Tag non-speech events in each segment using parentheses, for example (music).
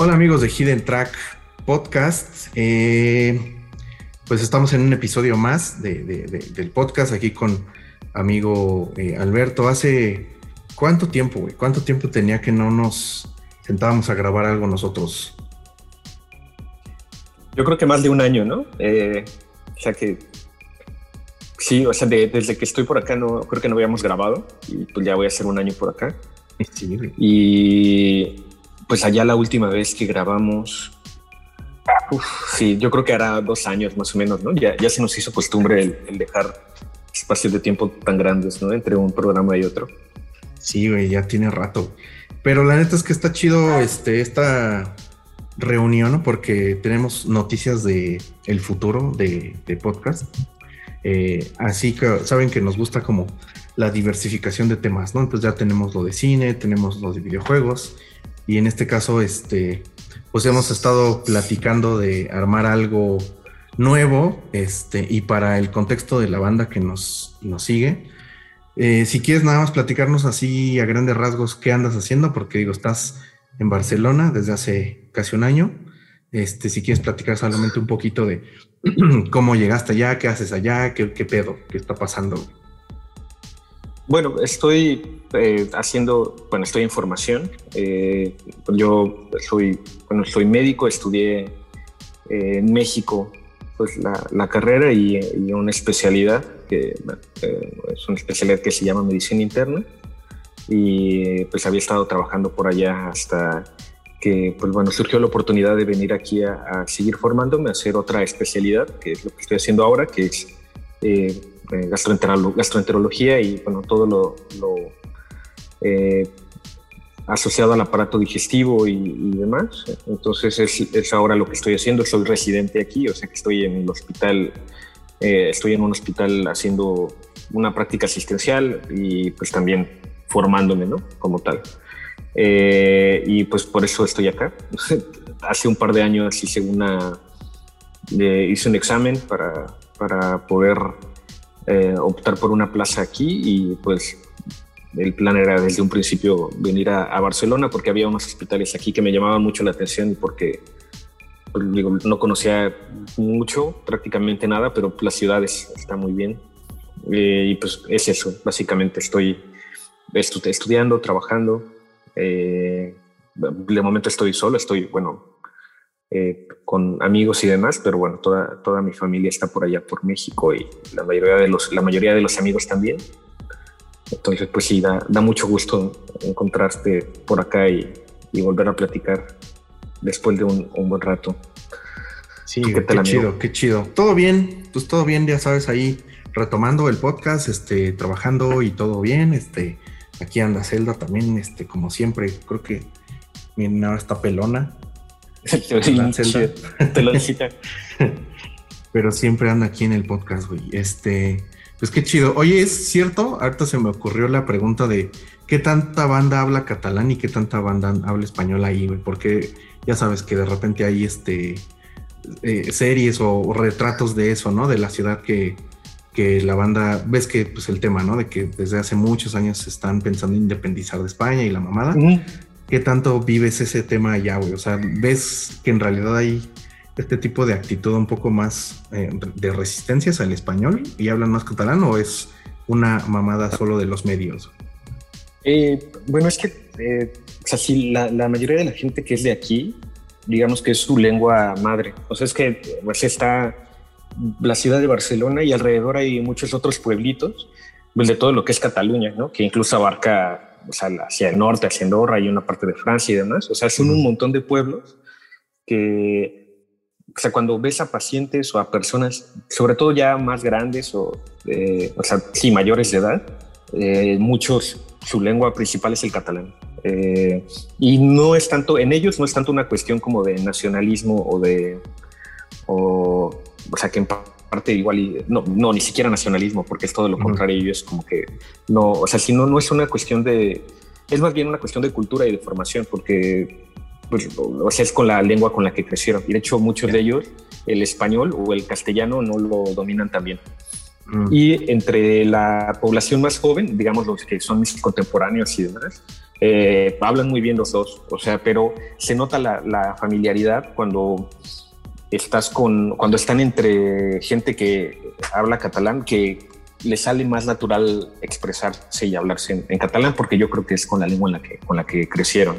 Hola amigos de Hidden Track Podcast. Eh, pues estamos en un episodio más del podcast aquí con amigo eh, Alberto. Hace cuánto tiempo, güey? ¿Cuánto tiempo tenía que no nos sentábamos a grabar algo nosotros? Yo creo que más de un año, ¿no? Eh, o sea que sí, o sea, desde que estoy por acá no creo que no habíamos grabado y pues ya voy a hacer un año por acá. Sí, y pues allá la última vez que grabamos, sí, yo creo que hará dos años más o menos, ¿no? Ya, se nos hizo costumbre el, dejar espacios de tiempo tan grandes, ¿no? Entre un programa y otro. Sí, güey, ya tiene rato. Pero la neta es que está chido este, esta reunión porque tenemos noticias de el futuro de, podcast. Eh, así que saben que nos gusta como la diversificación de temas, ¿no? Entonces ya tenemos lo de cine, tenemos lo de videojuegos y en este caso, este, pues hemos estado platicando de armar algo nuevo, este, y para el contexto de la banda que nos, nos sigue. Eh, si quieres nada más platicarnos así a grandes rasgos qué andas haciendo, porque digo, estás en Barcelona desde hace casi un año. Este, si quieres platicar solamente un poquito de (clears throat) cómo llegaste allá, qué haces allá, qué, qué pedo, qué está pasando. Bueno, estoy eh, haciendo, bueno, estoy en formación. Eh, yo soy, bueno, soy médico, estudié eh, en México pues la, carrera y, una especialidad que es una especialidad que se llama medicina interna y pues había estado trabajando por allá hasta que pues bueno surgió la oportunidad de venir aquí a, seguir formándome a hacer otra especialidad que es lo que estoy haciendo ahora que es eh, gastroenterología y bueno, todo lo, eh, asociado al aparato digestivo y, demás. Entonces es, ahora lo que estoy haciendo. Soy residente aquí, o sea que estoy en el hospital, eh, estoy en un hospital haciendo una práctica asistencial y pues también formándome, ¿no? Como tal. y pues por eso estoy acá. (laughs) Hace un par de años hice una, hice un examen para, para poder eh, optar por una plaza aquí y pues el plan era desde un principio venir a, Barcelona porque había unos hospitales aquí que me llamaban mucho la atención porque pues, no conocía mucho, prácticamente nada, pero las ciudades están muy bien. Eh, y pues es eso, básicamente estoy estudiando, trabajando. Eh, de momento estoy solo, estoy, bueno, eh, con amigos y demás, pero bueno, toda, toda mi familia está por allá, por México y la mayoría de los, la mayoría de los amigos también. Entonces, pues sí, da, da mucho gusto encontrarte por acá y, y, volver a platicar después de un, un buen rato. Sí, qué, chido, qué chido. Todo bien, pues todo bien, ya sabes, ahí retomando el podcast, este, trabajando y todo bien, este, aquí anda Zelda también, este, como siempre, creo que mi nada está pelona, te lo (laughs) Pero siempre anda aquí en el podcast, güey. Este, pues qué chido. Oye, es cierto, ahorita se me ocurrió la pregunta de qué tanta banda habla catalán y qué tanta banda habla español ahí, güey, porque ya sabes que de repente hay este eh, series o, retratos de eso, ¿no? De la ciudad que, que la banda, ves que pues el tema, ¿no? De que desde hace muchos años se están pensando en independizar de España y la mamada. ¿Qué tanto vives ese tema allá, güey? O sea, ¿ves que en realidad hay este tipo de actitud un poco más eh, de resistencias al español y hablan más catalán o es una mamada solo de los medios? Eh, bueno, es que, eh, o sea, sí, la, mayoría de la gente que es de aquí, digamos que es su lengua madre. O sea, es que pues, está la ciudad de Barcelona y alrededor hay muchos otros pueblitos, pues, de todo lo que es Cataluña, ¿no? Que incluso abarca o sea, hacia el norte, hacia Andorra y una parte de Francia y demás. O sea, son un montón de pueblos que, o sea, cuando ves a pacientes o a personas, sobre todo ya más grandes o, eh, o sea, sí, mayores de edad, eh, muchos, su lengua principal es el catalán. Eh, y no es tanto, en ellos no es tanto una cuestión como de nacionalismo o de, o, o sea, que en parte igual y no, no, ni siquiera nacionalismo, porque es todo lo contrario. Y es como que no, o sea, si no, no es una cuestión de, es más bien una cuestión de cultura y de formación, porque pues, o sea, es con la lengua con la que crecieron. Y de hecho, muchos de ellos, el español o el castellano no lo dominan también. Y entre la población más joven, digamos los que son mis contemporáneos y demás, Eh, hablan muy bien los dos, o sea, pero se nota la, familiaridad cuando estás con, cuando están entre gente que habla catalán, que le sale más natural expresarse y hablarse en, catalán, porque yo creo que es con la lengua en la que, con la que crecieron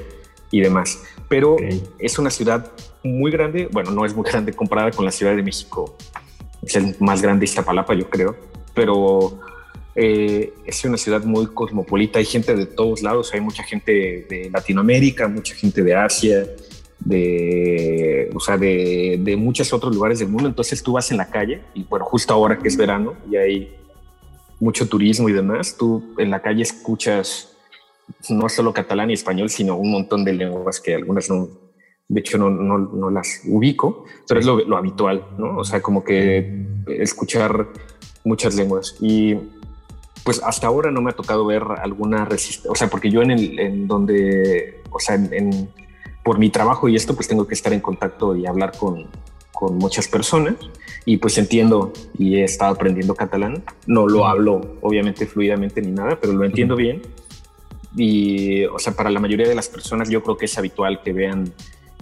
y demás. Pero es una ciudad muy grande, bueno, no es muy (laughs) grande comparada con la Ciudad de México, es el más grande Iztapalapa, yo creo, pero eh, es una ciudad muy cosmopolita, hay gente de todos lados, hay mucha gente de Latinoamérica, mucha gente de Asia, de, o sea, de, de, muchos otros lugares del mundo. Entonces tú vas en la calle y bueno, justo ahora que es verano y hay mucho turismo y demás, tú en la calle escuchas no solo catalán y español, sino un montón de lenguas que algunas no, de hecho no, no, no las ubico, pero es lo, habitual, ¿no? O sea, como que escuchar muchas lenguas y pues hasta ahora no me ha tocado ver alguna resistencia, o sea, porque yo en el, en donde, o sea, en, por mi trabajo y esto, pues tengo que estar en contacto y hablar con, con muchas personas y pues entiendo y he estado aprendiendo catalán. No lo hablo obviamente fluidamente ni nada, pero lo entiendo bien. Y, o sea, para la mayoría de las personas yo creo que es habitual que vean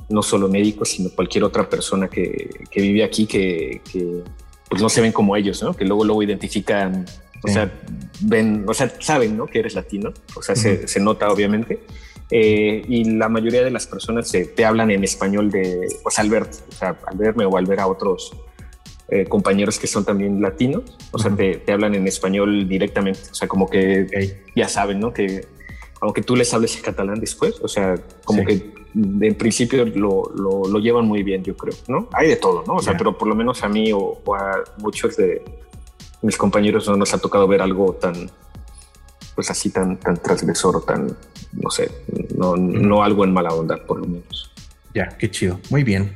no solo médicos, sino cualquier otra persona que, que vive aquí que, que, pues no se ven como ellos, ¿no? Que luego luego identifican, o sea, ven, o sea, saben, ¿no? Que eres latino, o sea, se, se, nota obviamente. Eh, y la mayoría de las personas te hablan en español de, pues al ver, o sea, al verme o al ver a otros eh, compañeros que son también latinos, o sea, te, te, hablan en español directamente, o sea, como que ya saben, ¿no? Que aunque tú les hables en catalán después, o sea, como que en principio lo, lo, llevan muy bien, yo creo, ¿no? Hay de todo, ¿no? O sea, pero por lo menos a mí o, a muchos de mis compañeros no nos ha tocado ver algo tan, pues así tan, tan transgresor o tan, no sé, no, no algo en mala onda, por lo menos. Ya, qué chido. Muy bien.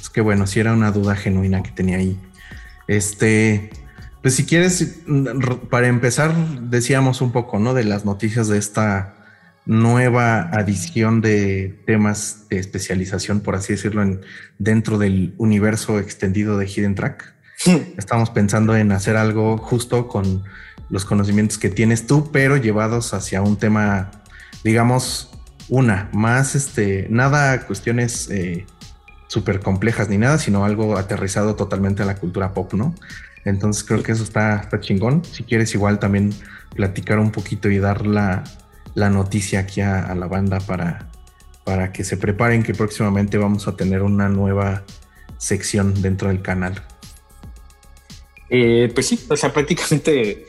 Es que bueno, si era una duda genuina que tenía ahí. Este, pues si quieres, para empezar, decíamos un poco, ¿no? De las noticias de esta nueva adición de temas de especialización, por así decirlo, en, dentro del universo extendido de Hidden Track. Estamos pensando en hacer algo justo con los conocimientos que tienes tú, pero llevados hacia un tema, digamos, una, más este, nada cuestiones eh, súper complejas ni nada, sino algo aterrizado totalmente a la cultura pop, ¿no? Entonces creo que eso está, chingón. Si quieres igual también platicar un poquito y dar la, la noticia aquí a, la banda para, para que se preparen que próximamente vamos a tener una nueva sección dentro del canal. Eh, pues sí, o sea, prácticamente,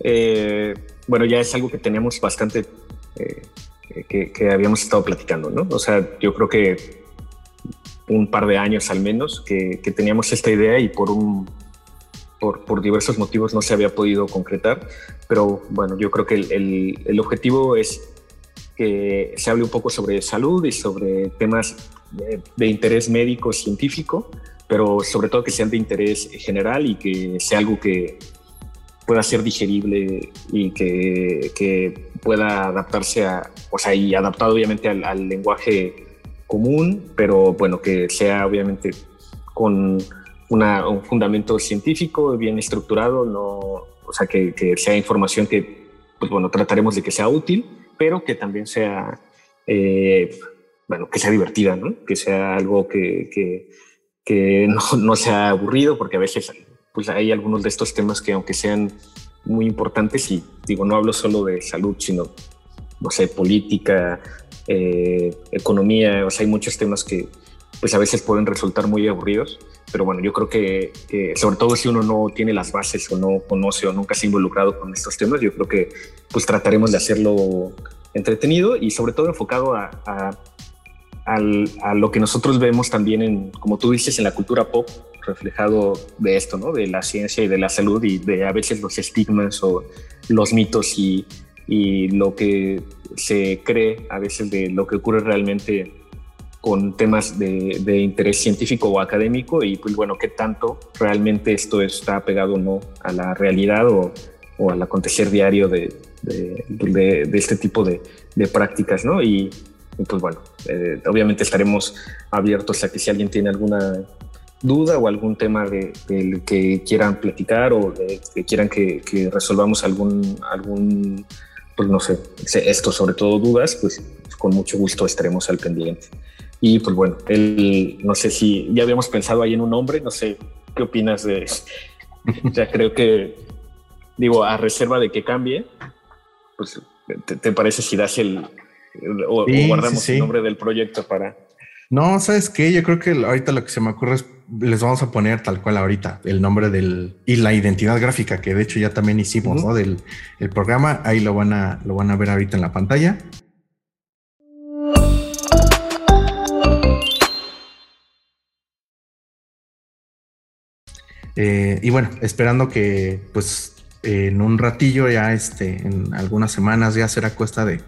eh, bueno, ya es algo que teníamos bastante, eh, que, que, habíamos estado platicando, ¿no? O sea, yo creo que un par de años al menos que, que teníamos esta idea y por un por, por, diversos motivos no se había podido concretar, pero bueno, yo creo que el, el, objetivo es que se hable un poco sobre salud y sobre temas de, interés médico, científico, pero sobre todo que sean de interés general y que sea algo que pueda ser digerible y que, que pueda adaptarse a, o sea, y adaptado obviamente al, al lenguaje común, pero bueno, que sea obviamente con un fundamento científico bien estructurado, no, o sea, que, sea información que, pues bueno, trataremos de que sea útil, pero que también sea, eh, bueno, que sea divertida, ¿no? Que sea algo que, que, que no, no, sea aburrido, porque a veces pues hay algunos de estos temas que aunque sean muy importantes, y digo, no hablo solo de salud, sino, no sé, política, eh, economía, o sea, hay muchos temas que pues a veces pueden resultar muy aburridos pero bueno, yo creo que, sobre todo si uno no tiene las bases o no conoce o nunca se ha involucrado con estos temas, yo creo que pues trataremos de hacerlo entretenido y sobre todo enfocado a, a, lo que nosotros vemos también en, como tú dices, en la cultura pop, reflejado de esto, ¿no? De la ciencia y de la salud y de a veces los estigmas o los mitos y, y lo que se cree a veces de lo que ocurre realmente con temas de, interés científico o académico y pues bueno, qué tanto realmente esto está pegado o no a la realidad o, o al acontecer diario de, de, este tipo de, prácticas, ¿no? Y, pues bueno, eh, obviamente estaremos abiertos a que si alguien tiene alguna duda o algún tema de, que quieran platicar o que quieran que, que, resolvamos algún, algún pues no sé, esto sobre todo dudas, pues con mucho gusto estaremos al pendiente. Y pues bueno, él, no sé si ya habíamos pensado ahí en un nombre, no sé qué opinas de, ya creo que, digo, a reserva de que cambie, pues te, parece si das el, o, guardamos el nombre del proyecto para... No, ¿sabes qué? Yo creo que ahorita lo que se me ocurre es, les vamos a poner tal cual ahorita el nombre del y la identidad gráfica, que de hecho ya también hicimos, ¿no? Del el programa, ahí lo van a, lo van a ver ahorita en la pantalla. Eh, y bueno, esperando que pues en un ratillo ya este, en algunas semanas ya será cuesta de,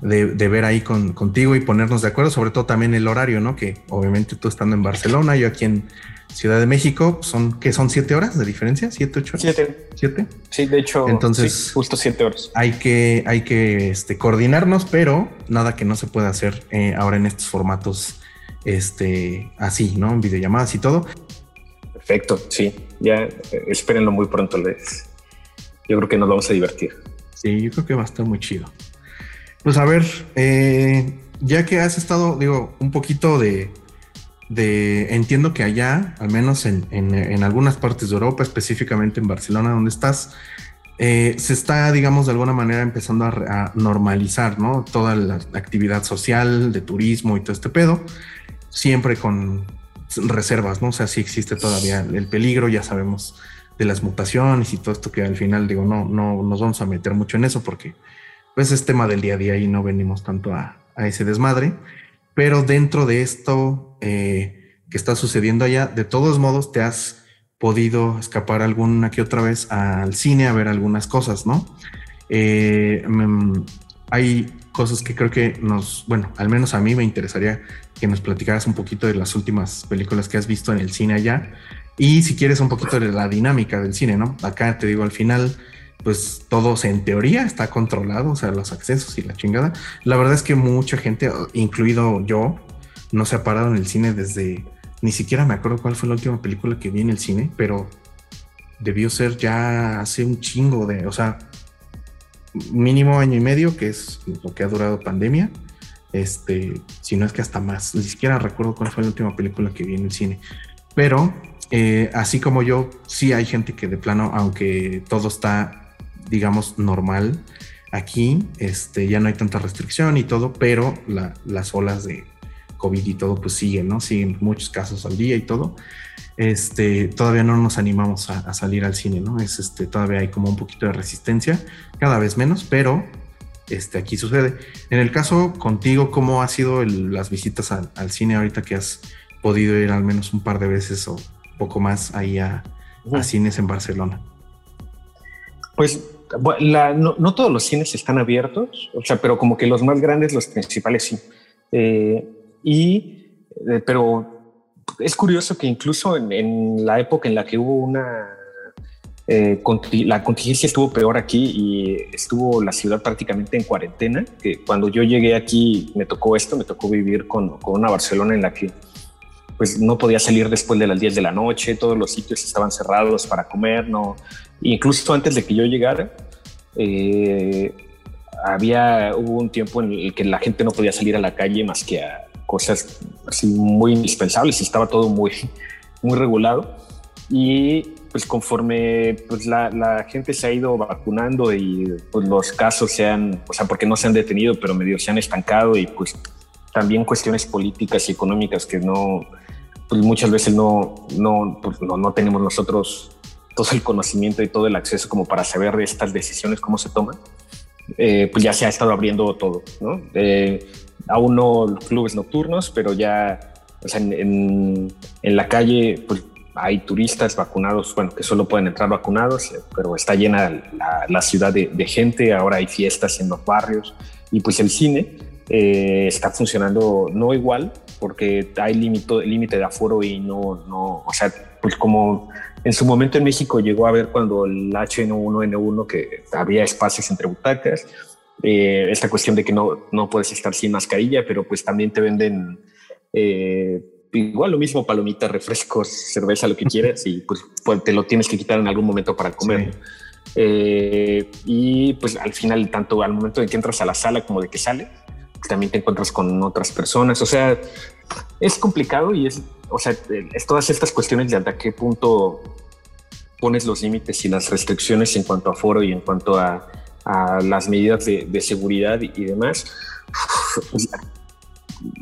de, ver ahí con, contigo y ponernos de acuerdo, sobre todo también el horario, ¿no? Que obviamente tú estando en Barcelona, yo aquí en Ciudad de México, son que son siete horas de diferencia, siete, ocho horas. Siete. Siete. Sí, de hecho, entonces justo siete horas. Hay que, hay que este, coordinarnos, pero nada que no se pueda hacer eh, ahora en estos formatos este, así, ¿no? En videollamadas y todo. Perfecto, sí. Ya eh, espérenlo muy pronto. Les. Yo creo que nos vamos a divertir. Sí, yo creo que va a estar muy chido. Pues a ver, eh, ya que has estado, digo, un poquito de, de entiendo que allá, al menos en, en, algunas partes de Europa, específicamente en Barcelona, donde estás, eh, se está, digamos, de alguna manera empezando a, normalizar, ¿no? Toda la actividad social, de turismo y todo este pedo, siempre con, reservas, ¿no? O sea, sí existe todavía el peligro, ya sabemos de las mutaciones y todo esto que al final digo, no, no nos vamos a meter mucho en eso porque pues es tema del día a día y no venimos tanto a, ese desmadre, pero dentro de esto eh, que está sucediendo allá, de todos modos te has podido escapar alguna que otra vez al cine a ver algunas cosas, ¿no? Eh, mm, hay cosas que creo que nos, bueno, al menos a mí me interesaría que nos platicaras un poquito de las últimas películas que has visto en el cine allá y si quieres un poquito de la dinámica del cine, ¿no? Acá te digo al final, pues todo en teoría está controlado, o sea, los accesos y la chingada. La verdad es que mucha gente, incluido yo, no se ha parado en el cine desde, ni siquiera me acuerdo cuál fue la última película que vi en el cine, pero debió ser ya hace un chingo de, o sea, mínimo año y medio, que es lo que ha durado pandemia. Este, si no es que hasta más, ni siquiera recuerdo cuál fue la última película que vi en el cine. Pero eh, así como yo, sí hay gente que de plano, aunque todo está, digamos, normal, aquí este, ya no hay tanta restricción y todo, pero las olas de COVID y todo, pues siguen, ¿no? Siguen muchos casos al día y todo este, todavía no nos animamos a, salir al cine, ¿no? Es este, todavía hay como un poquito de resistencia, cada vez menos, pero este, aquí sucede. En el caso contigo, ¿cómo ha sido las visitas al, cine ahorita que has podido ir al menos un par de veces o poco más ahí a, cines en Barcelona? Pues no, todos los cines están abiertos, o sea, pero como que los más grandes, los principales sí. Eh, y, eh, pero es curioso que incluso en, la época en la que hubo una... Eh, la contingencia estuvo peor aquí y estuvo la ciudad prácticamente en cuarentena, que cuando yo llegué aquí me tocó esto, me tocó vivir con, una Barcelona en la que pues no podía salir después de las 10 de la noche, todos los sitios estaban cerrados para comer, no. Incluso antes de que yo llegara, eh, había, hubo un tiempo en el que la gente no podía salir a la calle más que a cosas así muy indispensables y estaba todo muy, (laughs) muy regulado. Y pues conforme pues la, la, gente se ha ido vacunando y pues los casos se han, o sea, porque no se han detenido, pero medio se han estancado y pues también cuestiones políticas y económicas que no, pues muchas veces no, no, pues no, no tenemos nosotros todo el conocimiento y todo el acceso como para saber de estas decisiones, cómo se toman. Eh, pues ya se ha estado abriendo todo, ¿no? Eh, aún no clubes nocturnos, pero ya en, la calle pues, hay turistas vacunados, bueno, que solo pueden entrar vacunados, eh, pero está llena la, ciudad de, gente, ahora hay fiestas en los barrios y pues el cine eh, está funcionando no igual porque hay límite de aforo y no, no, o sea, pues como en su momento en México llegó a ver cuando el H1N1 que había espacios entre butacas, eh, esta cuestión de que no, no puedes estar sin mascarilla, pero pues también te venden eh, igual lo mismo, palomitas, refrescos, cerveza, lo que (laughs) quieras, y pues, pues, te lo tienes que quitar en algún momento para comer. Eh, y pues al final, tanto al momento de que entras a la sala como de que sale, también te encuentras con otras personas. O sea, es complicado y es, o sea, es todas estas cuestiones de hasta qué punto pones los límites y las restricciones en cuanto a foro y en cuanto a, las medidas de, seguridad y, demás.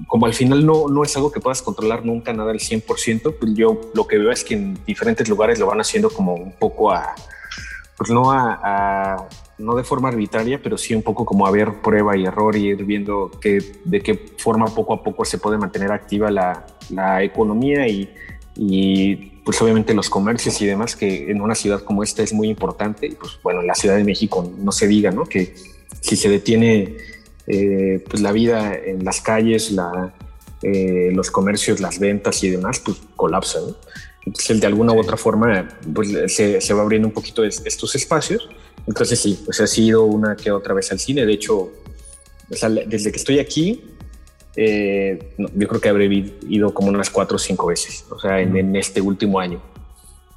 Como al final no, no es algo que puedas controlar nunca nada al 100%, pues yo lo que veo es que en diferentes lugares lo van haciendo como un poco a, pues no a, no de forma arbitraria, pero sí un poco como a ver prueba y error y ir viendo que, de qué forma poco a poco se puede mantener activa la, la economía y, y, pues obviamente los comercios y demás, que en una ciudad como esta es muy importante. Y pues bueno, en la Ciudad de México no se diga, ¿no? Que si se detiene eh, pues la vida en las calles, la, eh, los comercios, las ventas y demás, pues colapsan. ¿no? Entonces, de alguna u otra forma, pues se, se, va abriendo un poquito estos espacios. Entonces, sí, pues he sido una que otra vez al cine. De hecho, desde que estoy aquí, eh, yo creo que habré ido como unas cuatro o cinco veces, o sea, en, este último año.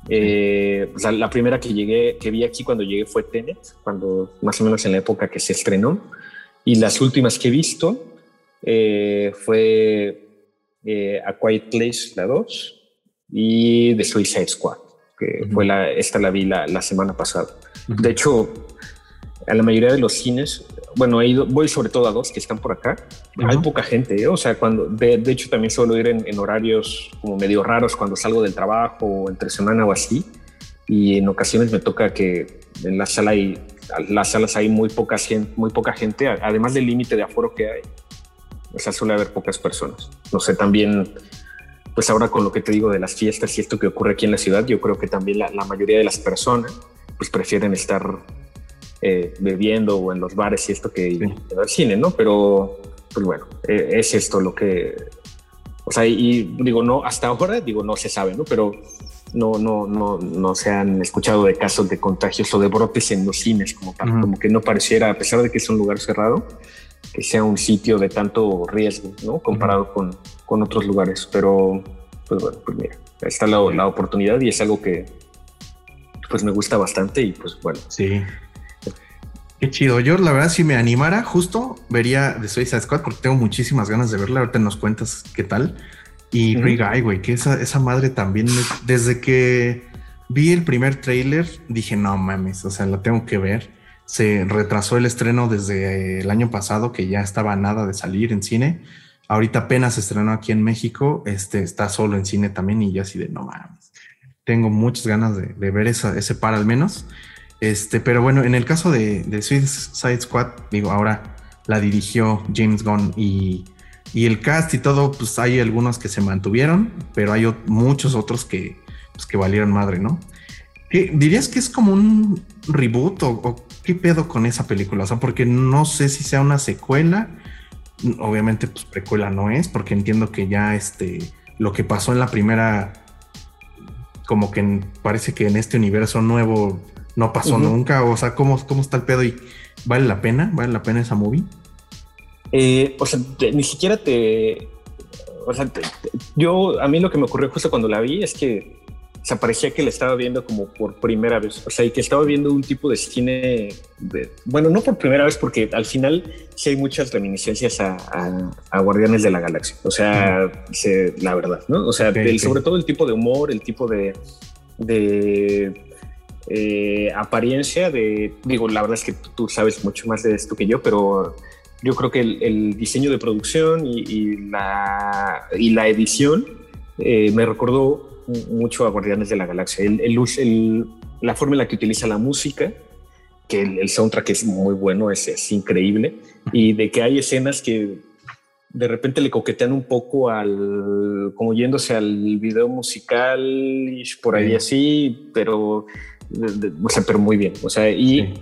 Eh, la primera que llegué, que vi aquí cuando llegué fue Tenet, cuando más o menos en la época que se estrenó. Y las últimas que he visto eh, fue A Quiet Place, la 2, y The Suicide Squad, que fue la, esta la vi la, la semana pasada. De hecho, a la mayoría de los cines, bueno, he ido, voy sobre todo a dos que están por acá. Hay poca gente, ¿eh? o sea, cuando, de, de, hecho también suelo ir en, en, horarios como medio raros cuando salgo del trabajo o entre semana o así. Y en ocasiones me toca que en la sala hay, las salas hay muy poca gente, muy poca gente, además del límite de aforo que hay. O sea, suele haber pocas personas. No sé, también pues ahora con lo que te digo de las fiestas y esto que ocurre aquí en la ciudad, yo creo que también la, la mayoría de las personas pues prefieren estar eh, bebiendo o en los bares y esto que ir al cine, ¿no? Pero pues bueno, eh, es esto lo que, o sea, y digo, no, hasta ahora, digo, no se sabe, ¿no? Pero no, no, no, no se han escuchado de casos de contagios o de brotes en los cines, como, como que no pareciera, a pesar de que es un lugar cerrado, que sea un sitio de tanto riesgo, ¿no? Comparado con, con, otros lugares. Pero, pues bueno, pues mira, está la, la, oportunidad y es algo que, pues me gusta bastante y pues bueno. Sí. Qué chido. Yo, la verdad, si me animara, justo vería The Suicide Squad porque tengo muchísimas ganas de verla. Ahorita nos cuentas qué tal. Y Free Guy, güey, que esa, esa madre también, desde que vi el primer trailer, dije, no mames, o sea, la tengo que ver se retrasó el estreno desde el año pasado, que ya estaba nada de salir en cine. Ahorita apenas se estrenó aquí en México, este está solo en cine también y yo así de no mames. Tengo muchas ganas de, ver ese par al menos. Este, pero bueno, en el caso de, de Suicide Squad, digo, ahora la dirigió James Gunn y, el cast y todo, pues hay algunos que se mantuvieron, pero hay muchos otros que, pues, que valieron madre, ¿no? ¿Dirías que es como un reboot o, qué pedo con esa película? O sea, porque no sé si sea una secuela. Obviamente, pues precuela no es, porque entiendo que ya este lo que pasó en la primera, como que parece que en este universo nuevo no pasó nunca. O sea, ¿cómo, ¿cómo está el pedo y vale la pena? ¿Vale la pena esa movie? Eh, o sea, ni siquiera te. O sea, yo a mí lo que me ocurrió justo cuando la vi es que se parecía que le estaba viendo como por primera vez, o sea, y que estaba viendo un tipo de cine, de, bueno, no por primera vez, porque al final sí hay muchas reminiscencias a, a, Guardianes de la Galaxia, o sea, la verdad, ¿no? O sea, sobre todo el tipo de humor, el tipo de, de eh, apariencia, de, digo, la verdad es que tú sabes mucho más de esto que yo, pero yo creo que el, diseño de producción y, la, y la edición eh, me recordó mucho a Guardianes de la Galaxia. El, el, la forma en la que utiliza la música, que el, soundtrack es muy bueno, es, es, increíble, y de que hay escenas que de repente le coquetean un poco al, como yéndose al video musical y por ahí así, pero, o sea, pero muy bien. O sea, y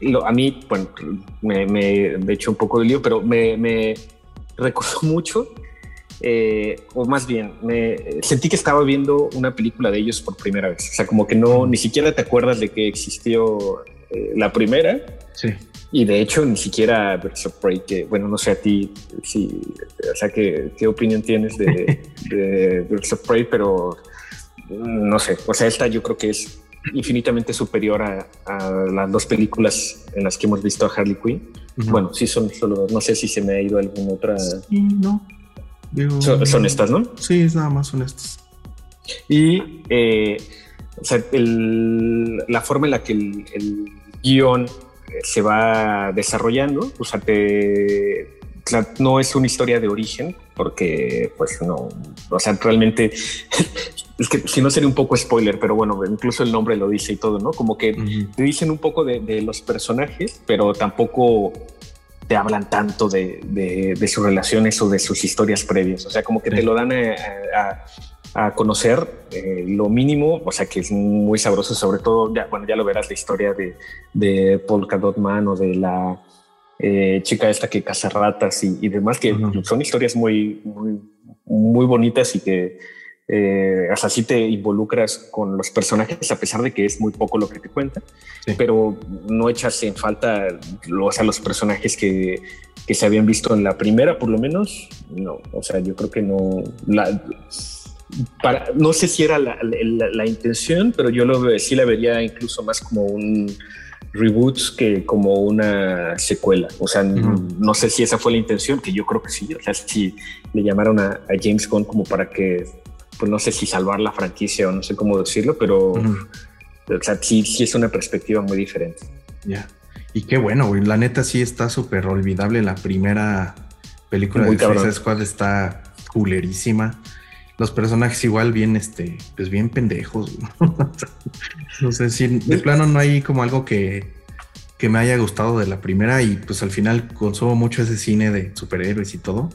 lo, a mí, bueno, me, me, me hecho un poco de lío, pero me, me recordó (laughs) mucho eh, o más bien, me sentí que estaba viendo una película de ellos por primera vez. O sea, como que no, ni siquiera te acuerdas de que existió eh, la primera. Sí. Y de hecho, ni siquiera Birds of Prey, que, bueno, no sé a ti, si, o sea, ¿qué, qué opinión tienes de, (laughs) de Birds of Prey, pero no sé. O sea, esta yo creo que es infinitamente superior a, las dos películas en las que hemos visto a Harley Quinn. Bueno, sí son solo, no sé si se me ha ido alguna otra. Sí, no. Son, estas, ¿no? Sí, es nada más son estas. Y eh, o sea, la forma en la que el, guion se va desarrollando, o sea, no es una historia de origen, porque pues no, o sea, realmente (laughs) es que si no sería un poco spoiler, pero bueno, incluso el nombre lo dice y todo, ¿no? Como que te dicen un poco de, los personajes, pero tampoco te hablan tanto de, sus relaciones o de sus historias previas. O sea, como que te lo dan a, conocer eh, lo mínimo, o sea, que es muy sabroso, sobre todo, ya, bueno, ya lo verás la historia de, de Paul Cadotman o de la eh, chica esta que caza ratas y, demás, que son historias muy, muy, muy bonitas y que eh, hasta así te involucras con los personajes a pesar de que es muy poco lo que te cuentan, pero no echas en falta los, a los personajes que, que, se habían visto en la primera, por lo menos. No, o sea, yo creo que no. para, no sé si era la, la, intención, pero yo lo, sí la vería incluso más como un reboots que como una secuela. O sea, no sé si esa fue la intención, que yo creo que sí. O sea, si le llamaron a, a James Gunn como para que pues no sé si salvar la franquicia o no sé cómo decirlo, pero sí, sí es una perspectiva muy diferente. Ya. Y qué bueno, güey. La neta sí está súper olvidable. La primera película de Suicide Squad está culerísima. Los personajes igual bien, este, pues bien pendejos. (laughs) no sé si de plano no hay como algo que, que me haya gustado de la primera y pues al final consumo mucho ese cine de superhéroes y todo.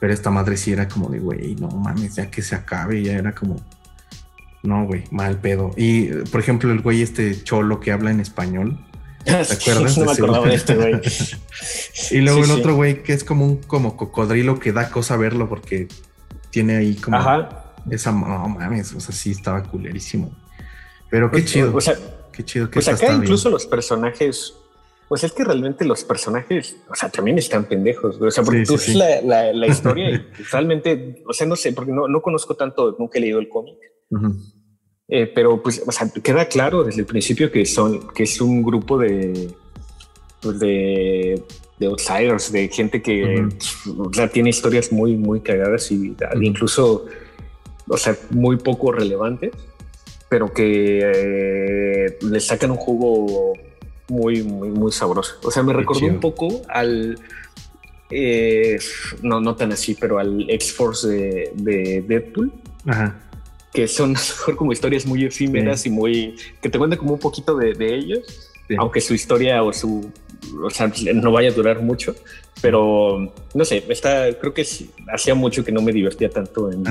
Pero esta madre sí era como de, güey, no mames, ya que se acabe, ya era como, no, güey, mal pedo. Y, por ejemplo, el güey este cholo que habla en español. ¿Te (laughs) acuerdas? no me acordaba de este güey. (laughs) (laughs) y luego el otro güey que es como un como cocodrilo que da cosa verlo porque tiene ahí como esa, no mames, o sea, sí estaba culerísimo. Pero qué pues, chido. O sea, qué chido que Pues acá incluso los personajes pues es que realmente los personajes, o sea, también están pendejos, o sea, porque tú La, la, (laughs) historia y realmente, o sea, no sé, porque no, no conozco tanto, nunca he leído el cómic, eh, pero pues, o sea, queda claro desde el principio que son, que es un grupo de, pues de, de outsiders, de gente que o sea, tiene historias muy, muy cagadas y incluso, o sea, muy poco relevantes, pero que eh, le sacan un jugo muy, muy, muy sabroso. O sea, me recordó un poco al. Eh, no, no tan así, pero al X-Force de, Deadpool. Ajá. Que son (laughs) mejor como historias muy efímeras y muy. que te cuentan como un poquito de, de ellos. Aunque su historia o su o sea, no vaya a durar mucho, pero no sé, está, creo que hacía mucho que no me divertía tanto en,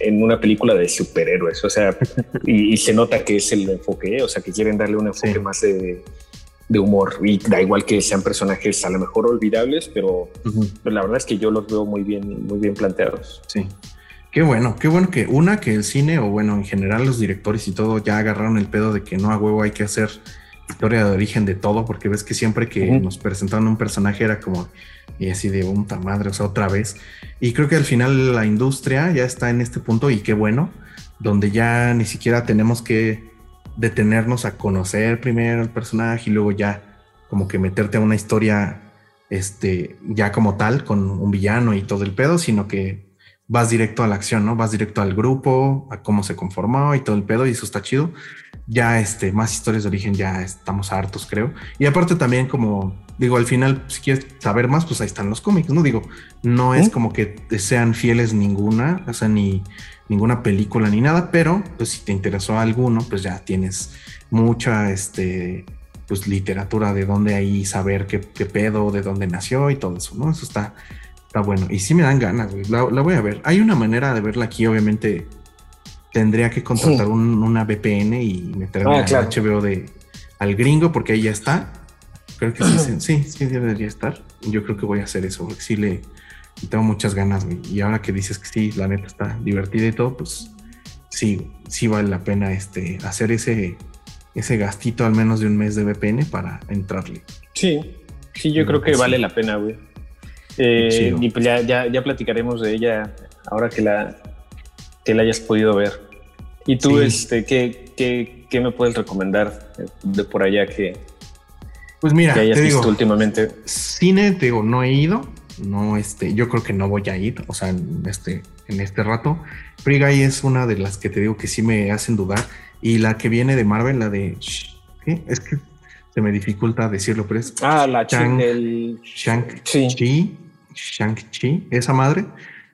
en, una película de superhéroes, o sea, y, se nota que es el enfoque, o sea, que quieren darle un enfoque más de, de, humor y da igual que sean personajes a lo mejor olvidables, pero, la verdad es que yo los veo muy bien, muy bien planteados. Sí. Qué bueno, qué bueno que una, que el cine o bueno, en general los directores y todo ya agarraron el pedo de que no a huevo hay que hacer historia de origen de todo, porque ves que siempre que nos presentaban un personaje era como, y así de puta madre, o sea, otra vez. Y creo que al final la industria ya está en este punto, y qué bueno, donde ya ni siquiera tenemos que detenernos a conocer primero el personaje y luego ya como que meterte a una historia este ya como tal con un villano y todo el pedo, sino que vas directo a la acción, ¿no? Vas directo al grupo, a cómo se conformó y todo el pedo y eso está chido ya este, más historias de origen ya estamos hartos, creo. Y aparte también como, digo, al final, si quieres saber más, pues ahí están los cómics, ¿no? Digo, no es como que sean fieles ninguna, o sea, ni ninguna película ni nada, pero pues si te interesó alguno, pues ya tienes mucha, este, pues literatura de dónde ahí saber qué, pedo, de dónde nació y todo eso, ¿no? Eso está, está bueno. Y sí me dan ganas, güey. La, la voy a ver. Hay una manera de verla aquí, obviamente tendría que contratar una VPN y meterme ah, al HBO de al gringo porque ahí ya está. Creo que sí, (clears throat) sí, sí, debería estar. Yo creo que voy a hacer eso porque sí le tengo muchas ganas. Y ahora que dices que sí, la neta está divertida y todo, pues sí, sí vale la pena este hacer ese ese gastito al menos de un mes de VPN para entrarle. Sí, sí, yo creo que vale la pena, güey. Eh, y pues ya, ya, ya platicaremos de ella ahora que la, que la hayas podido ver. ¿Y tú, este, qué, qué, ¿qué, me puedes recomendar de por allá que, pues mira, que hayas visto últimamente? Cine, te digo, no he ido. No, este, yo creo que no voy a ir, o sea, en este, en este rato. Free Guy es una de las que te digo que sí me hacen dudar. Y la que viene de Marvel, la de. ¿qué? Es que se me dificulta decirlo, pero es. Ah, la Shang, el... Shang-Chi. Shang-Chi, esa madre.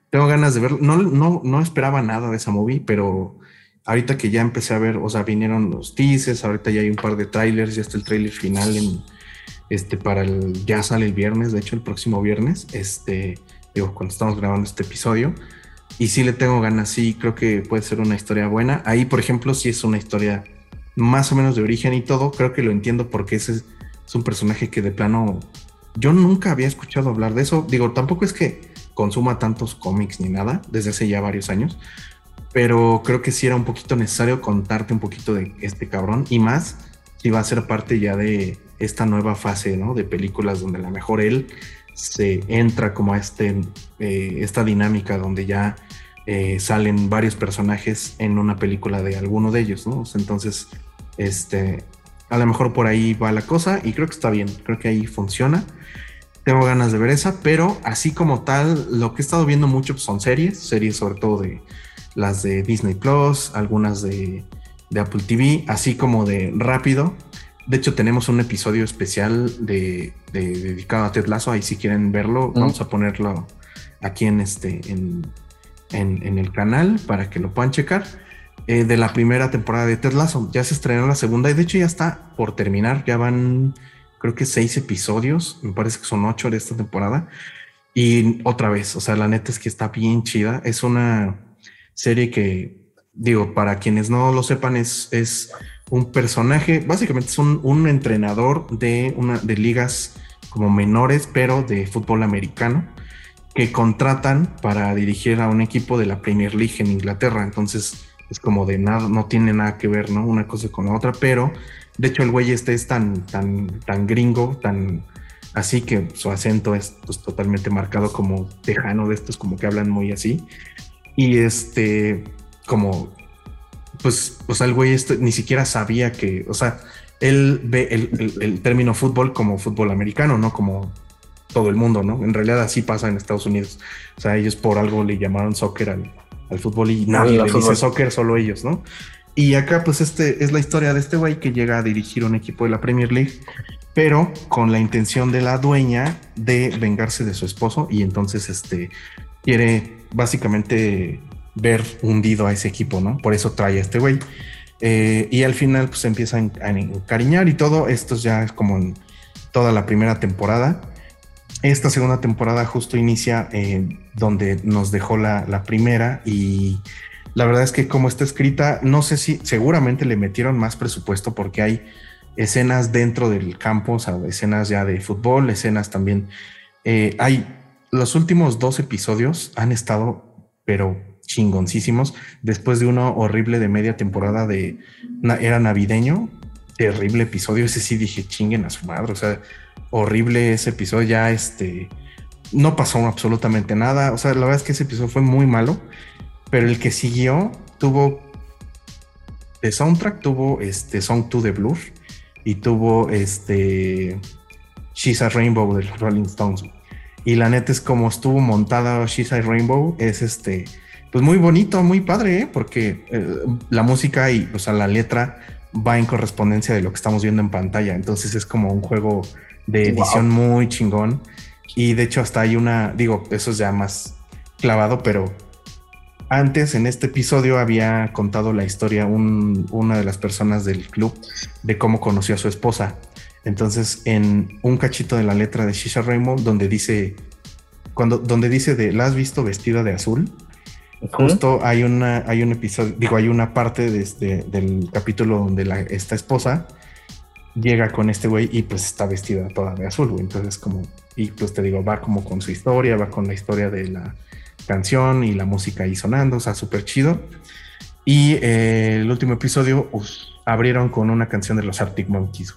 Tengo ganas de verlo. No, no, no esperaba nada de esa movie, pero ahorita que ya empecé a ver, o sea, vinieron los teasers, ahorita ya hay un par de trailers, ya está el trailer final en, este, para el, ya sale el viernes, de hecho el próximo viernes, este, digo, cuando estamos grabando este episodio, y sí le tengo ganas, sí, creo que puede ser una historia buena. Ahí, por ejemplo, sí es una historia más o menos de origen y todo, creo que lo entiendo porque ese es, un personaje que de plano yo nunca había escuchado hablar de eso. Digo, tampoco es que consuma tantos cómics ni nada desde hace ya varios años, pero creo que sí era un poquito necesario contarte un poquito de este cabrón y más si va a ser parte ya de esta nueva fase. De películas donde a lo mejor él se entra como a este, eh, esta dinámica donde ya eh, salen varios personajes en una película de alguno de ellos, ¿no? Entonces, este, a lo mejor por ahí va la cosa y creo que está bien, creo que ahí funciona. Tengo ganas de ver esa, pero así como tal, lo que he estado viendo mucho pues, son series, series sobre todo de las de Disney Plus, algunas de, de Apple TV, así como de rápido. De hecho, tenemos un episodio especial de, dedicado a Ted Lasso. Ahí si quieren verlo, vamos a ponerlo aquí en este en, en, el canal para que lo puedan checar. Eh, de la primera temporada de Ted Lasso. Ya se estrenó la segunda y de hecho ya está por terminar. Ya van, creo que seis episodios. Me parece que son ocho de esta temporada. Y otra vez, o sea, la neta es que está bien chida. Es una serie que, digo, para quienes no lo sepan, es, es un personaje, básicamente es un, entrenador de, una, de ligas como menores, pero de fútbol americano, que contratan para dirigir a un equipo de la Premier League en Inglaterra. Entonces es como de nada, no tiene nada que ver, ¿no? Una cosa con la otra, pero de hecho el güey este es tan, tan, tan gringo, tan así que su acento es pues, totalmente marcado como tejano de estos, como que hablan muy así. Y este, como pues, o sea, el güey este ni siquiera sabía que, o sea, él ve el, término fútbol como fútbol americano, no como todo el mundo, ¿no? En realidad así pasa en Estados Unidos. O sea, ellos por algo le llamaron soccer al, fútbol y nadie le dice soccer, solo ellos, ¿no? Y acá, pues, este es la historia de este güey que llega a dirigir un equipo de la Premier League, pero con la intención de la dueña de vengarse de su esposo y entonces, este, quiere básicamente ver hundido a ese equipo, ¿no? Por eso trae a este güey. Eh, y al final, pues empieza a encariñar y todo. Esto ya es como toda la primera temporada. Esta segunda temporada justo inicia eh, donde nos dejó la, primera y la verdad es que como está escrita, no sé si seguramente le metieron más presupuesto porque hay escenas dentro del campo, o sea, escenas ya de fútbol, escenas también. Eh, hay los últimos dos episodios han estado, pero chingoncísimos. Después de uno horrible de media temporada de era navideño, terrible episodio. Ese sí dije chinguen a su madre. O sea, horrible ese episodio. Ya este no pasó absolutamente nada. O sea, la verdad es que ese episodio fue muy malo. Pero el que siguió tuvo de soundtrack, tuvo este Song to the Blur y tuvo este She's a Rainbow de Rolling Stones. Y la neta es como estuvo montada She's a Rainbow, es este pues muy bonito, muy padre, ¿eh? porque eh, la música y, o sea, la letra va en correspondencia de lo que estamos viendo en pantalla. Entonces es como un juego de edición muy chingón. Y de hecho hasta hay una, digo, eso es ya más clavado, pero antes en este episodio había contado la historia una de las personas del club de cómo conoció a su esposa. Entonces en un cachito de la letra de Shisha Rainbow donde dice, cuando, donde dice de, ¿la has visto vestida de azul? Justo hay una, hay un episodio, digo, hay una parte de este, del capítulo donde la, esta esposa llega con este güey y pues está vestida toda de azul, güey. Entonces, como, y pues te digo, va como con su historia, va con la historia de la canción y la música ahí sonando, o sea, súper chido. Y eh, el último episodio abrieron con una canción de los Arctic Monkeys,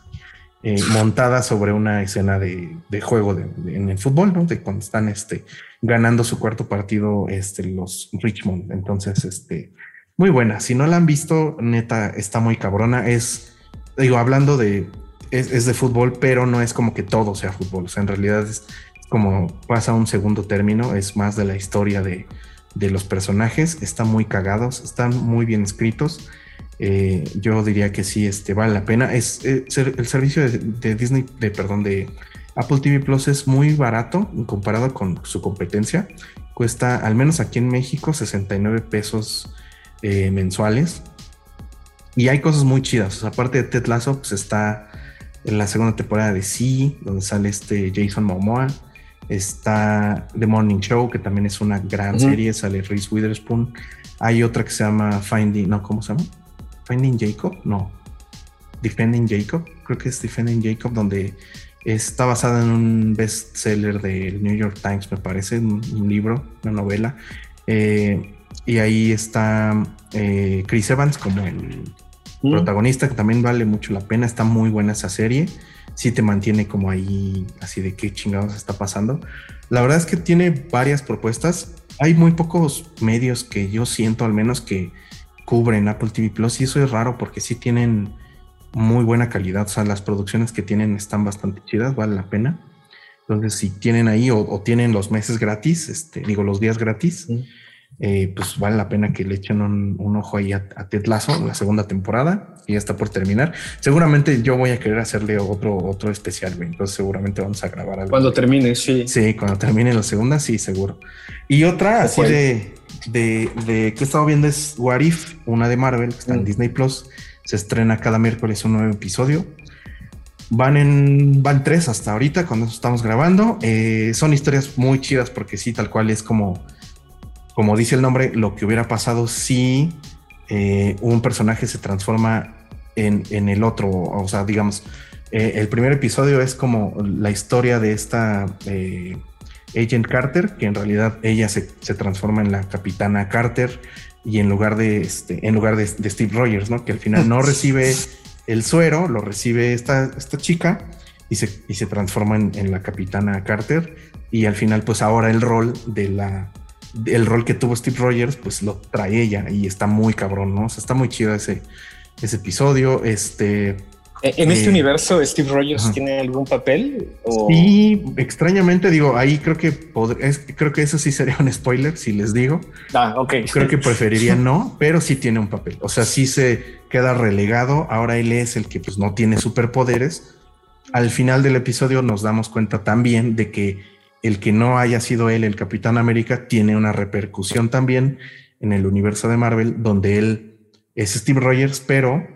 eh, montada sobre una escena de, juego en el fútbol, ¿no? De cuando están este, ganando su cuarto partido este, los Richmond. Entonces, este, Muy buena. Si no la han visto, neta, está muy cabrona. Es, digo, hablando de, es, de fútbol, pero no es como que todo sea fútbol. O sea, en realidad es como pasa un segundo término, es más de la historia de, de los personajes. Están muy cagados, están muy bien escritos. Eh, yo diría que sí, este, vale la pena. Es, eh, el servicio de, Disney, de perdón, de Apple TV Plus es muy barato comparado con su competencia. Cuesta, al menos aquí en México, 69 pesos eh, mensuales. Y hay cosas muy chidas. aparte de Ted Lasso, pues está en la segunda temporada de Sí, donde sale este Jason Momoa. Está The Morning Show, que también es una gran serie, sale Reese Witherspoon. Hay otra que se llama Finding, no, ¿cómo se llama? Finding Jacob, no. Defending Jacob, creo que es Defending Jacob, donde está basada en un bestseller del New York Times, me parece, un, libro, una novela. Eh, y ahí está eh, Chris Evans como el mm. protagonista, que también vale mucho la pena. Está muy buena esa serie. Sí te mantiene como ahí, así de qué chingados está pasando. La verdad es que tiene varias propuestas. Hay muy pocos medios que yo siento al menos que cubren Apple TV Plus y eso es raro porque sí tienen muy buena calidad. O sea, las producciones que tienen están bastante chidas, vale la pena. Entonces, si tienen ahí o, tienen los meses gratis, este, digo, los días gratis. Eh, pues vale la pena que le echen un, ojo ahí a, a Ted Lasso, la segunda temporada, y ya está por terminar. Seguramente yo voy a querer hacerle otro, otro especial, Entonces seguramente vamos a grabar algo. Cuando termine, sí. Sí, cuando termine la segunda, sí, seguro. Y otra así de, de, de, que he estado viendo es What If, una de Marvel, que está en mm. Disney Plus. Se estrena cada miércoles un nuevo episodio. Van en van tres hasta ahorita cuando estamos grabando. Eh, son historias muy chidas porque sí, tal cual es como como dice el nombre, lo que hubiera pasado si eh, un personaje se transforma en, el otro. O sea, digamos, eh, el primer episodio es como la historia de esta eh, Agent Carter, que en realidad ella se, transforma en la capitana Carter y en lugar de, este, en lugar de, Steve Rogers, ¿no? Que al final no (laughs) recibe el suero, lo recibe esta, esta chica y se, y se transforma en, en la capitana Carter y al final pues ahora el rol de la el rol que tuvo Steve Rogers, pues lo trae ella y está muy cabrón, ¿no? O sea, está muy chido ese, ese episodio. Este. Eh, ¿En este eh, universo Steve Rogers tiene algún papel? Sí, extrañamente digo, ahí creo que creo que eso sí sería un spoiler si les digo. Ah, ok. Creo que preferiría (laughs) no, pero sí tiene un papel. O sea, sí se queda relegado. Ahora él es el que pues no tiene superpoderes. Al final del episodio nos damos cuenta también de que el que no haya sido él el Capitán América tiene una repercusión también en el universo de Marvel, donde él es Steve Rogers, pero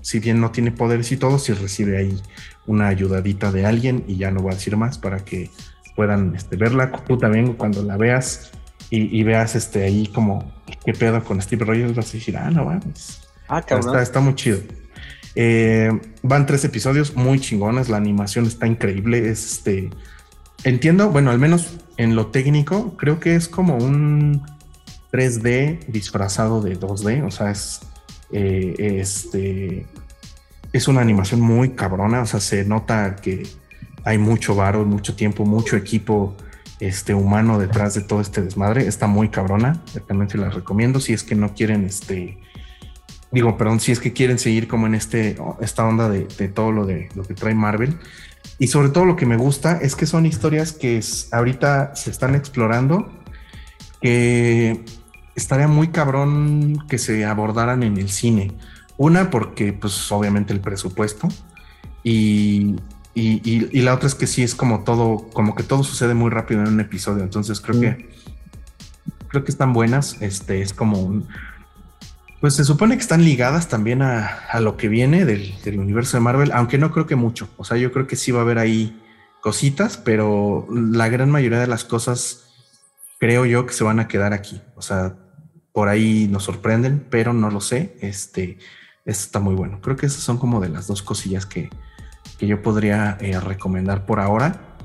si bien no tiene poderes y todo, si recibe ahí una ayudadita de alguien y ya no voy a decir más para que puedan este, verla. Tú también cuando la veas y, veas este, ahí como qué pedo con Steve Rogers, vas a decir, ah, no vamos. Ah, está, está, muy chido. Eh, van tres episodios muy chingones, la animación está increíble, es este entiendo, bueno, al menos en lo técnico, creo que es como un 3D disfrazado de 2D, o sea, es eh, este es una animación muy cabrona, o sea, se nota que hay mucho varo, mucho tiempo, mucho equipo este humano detrás de todo este desmadre, está muy cabrona, también se las recomiendo si es que no quieren este digo, perdón, si es que quieren seguir como en este esta onda de, todo lo de lo que trae Marvel, y sobre todo lo que me gusta es que son historias que ahorita se están explorando, que estaría muy cabrón que se abordaran en el cine. Una, porque pues obviamente el presupuesto. Y, y, la otra es que sí es como todo, como que todo sucede muy rápido en un episodio. Entonces creo que creo que están buenas. Este es como un, pues se supone que están ligadas también a, lo que viene del, universo de Marvel, aunque no creo que mucho. O sea, yo creo que sí va a haber ahí cositas, pero la gran mayoría de las cosas creo yo que se van a quedar aquí. O sea, por ahí nos sorprenden, pero no lo sé. Este, está muy bueno. Creo que esas son como de las dos cosillas que, yo podría eh, recomendar por ahora.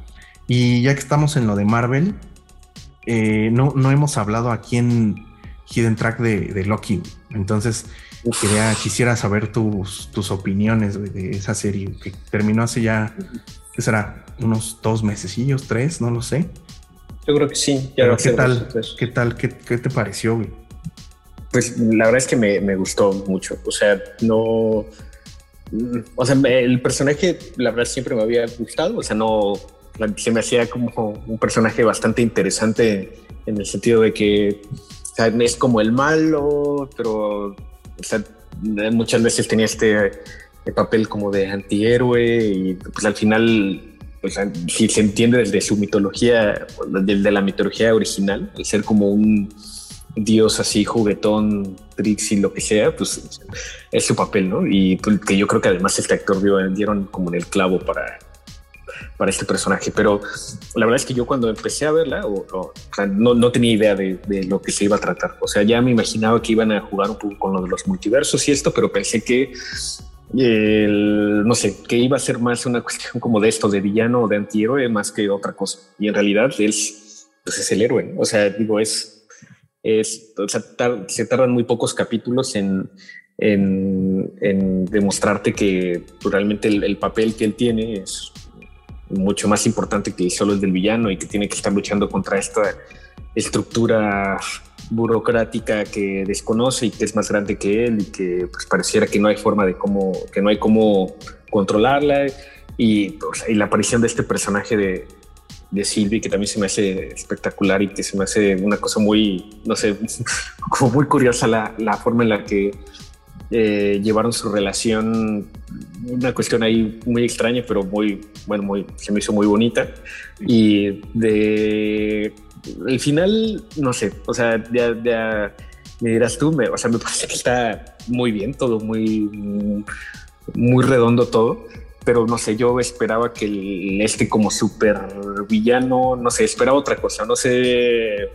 Y ya que estamos en lo de Marvel, eh, no, no hemos hablado aquí en hidden track de, Loki. Entonces, quería, quisiera saber tus, tus opiniones de, esa serie que terminó hace ya, ¿qué será? Unos dos mesecillos, tres, no lo sé. Yo creo que sí. Ya ¿qué, tal, ¿Qué tal? ¿Qué, te pareció, güey? Pues la verdad es que me, gustó mucho. O sea, no. O sea, el personaje, la verdad, siempre me había gustado. O sea, no. Se me hacía como un personaje bastante interesante en el sentido de que es como el malo, pero o sea, muchas veces tenía este papel como de antihéroe y pues al final pues, si se entiende desde su mitología, desde la mitología original, el ser como un dios así juguetón, y lo que sea, pues es su papel, ¿no? Y pues, que yo creo que además este actor dio, dieron como en el clavo para, para este personaje. Pero la verdad es que yo cuando empecé a verla, o, no, no, tenía idea de, de, lo que se iba a tratar. O sea, ya me imaginaba que iban a jugar un poco con lo de los multiversos y esto, pero pensé que el, no sé, que iba a ser más una cuestión como de esto, de villano o de antihéroe, más que otra cosa. Y en realidad él pues es el héroe. O sea, digo, es, es o sea, se tardan muy pocos capítulos en, en, en demostrarte que realmente el, el, papel que él tiene es mucho más importante que solo el del villano y que tiene que estar luchando contra esta estructura burocrática que desconoce y que es más grande que él y que pues, pareciera que no hay forma de cómo, que no hay cómo controlarla. Y, y la aparición de este personaje de, de Sylvie que también se me hace espectacular y que se me hace una cosa muy, no sé, (laughs) como muy curiosa la, la forma en la que eh, llevaron su relación, una cuestión ahí muy extraña, pero muy, bueno, muy, se me hizo muy bonita. Y de el final, no sé, o sea, ya, ya me dirás tú, me, o sea, me (laughs) parece que está muy bien, todo muy, muy redondo todo, pero no sé, yo esperaba que el, este como súper villano, no sé, esperaba otra cosa, no sé,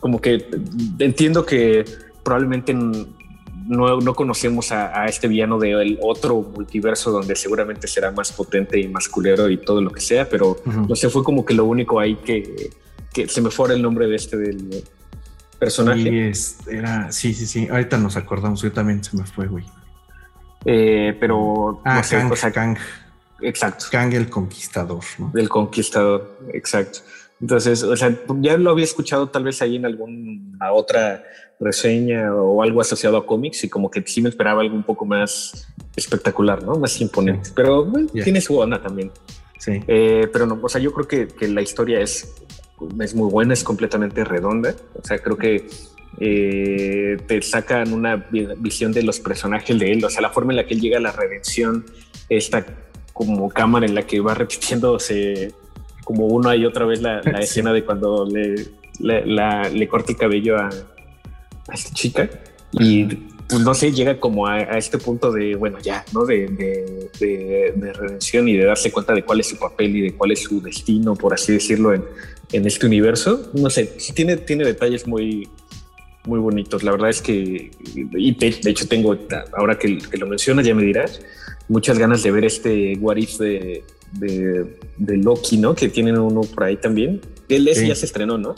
como que entiendo que probablemente no, no conocemos a, a, este villano del otro multiverso donde seguramente será más potente y más culero y todo lo que sea, pero no sé, fue como que lo único ahí que, que se me fuera el nombre de este del personaje. Sí, era, sí, sí, sí. Ahorita nos acordamos, yo también se me fue, güey. Eh, pero. Ah, no sé, Kang, o sea, Kang. Exacto. Kang el Conquistador, ¿no? El Conquistador, exacto. Entonces, o sea, ya lo había escuchado tal vez ahí en alguna otra reseña o algo asociado a cómics y como que sí me esperaba algo un poco más espectacular, ¿no? Más imponente. Pero bueno, yeah. tiene su onda también. Sí. Eh, pero no, o sea, yo creo que, que la historia es es muy buena, es completamente redonda. O sea, creo que eh, te sacan una visión de los personajes de él, o sea, la forma en la que él llega a la redención, esta como cámara en la que va repitiéndose como una y otra vez la, la (laughs) escena de cuando le, le, la, le corta el cabello a, a esta chica y pues no sé, llega como a, a, este punto de, bueno, ya, ¿no? De, de, de, de, redención y de darse cuenta de cuál es su papel y de cuál es su destino, por así decirlo, en, en este universo. No sé, sí tiene, tiene detalles muy, muy bonitos. La verdad es que, y de, de hecho tengo, ahora que, que, lo mencionas, ya me dirás, muchas ganas de ver este What If de, de, de Loki, ¿no? Que tienen uno por ahí también. Ese sí. ya se estrenó, ¿no?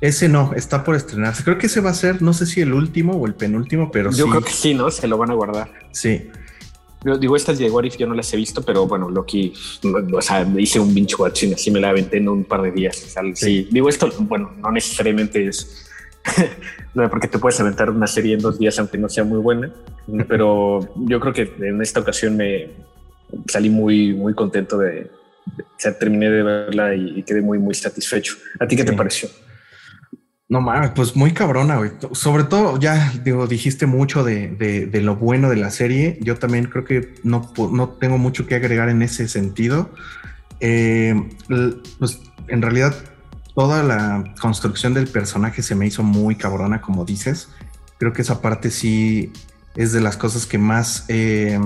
Ese no, está por estrenarse. Creo que ese va a ser, no sé si el último o el penúltimo, pero yo sí. creo que sí, ¿no? Se lo van a guardar. Sí. Yo digo, estas de What If yo no las he visto, pero bueno, Loki, o sea, hice un binge watching, así me la aventé en un par de días. O sea, sí. sí. Digo, esto, bueno, no necesariamente es (laughs) porque te puedes aventar una serie en dos días, aunque no sea muy buena, pero yo creo que en esta ocasión me salí muy, muy contento de, o sea, terminé de verla y, y quedé muy, muy satisfecho. ¿A ti qué sí. te pareció? No mames, pues muy cabrona, güey. Sobre todo, ya digo, dijiste mucho de, de, de, lo bueno de la serie. Yo también creo que no, no tengo mucho que agregar en ese sentido. Eh, pues en realidad, toda la construcción del personaje se me hizo muy cabrona, como dices. Creo que esa parte sí es de las cosas que más. Eh,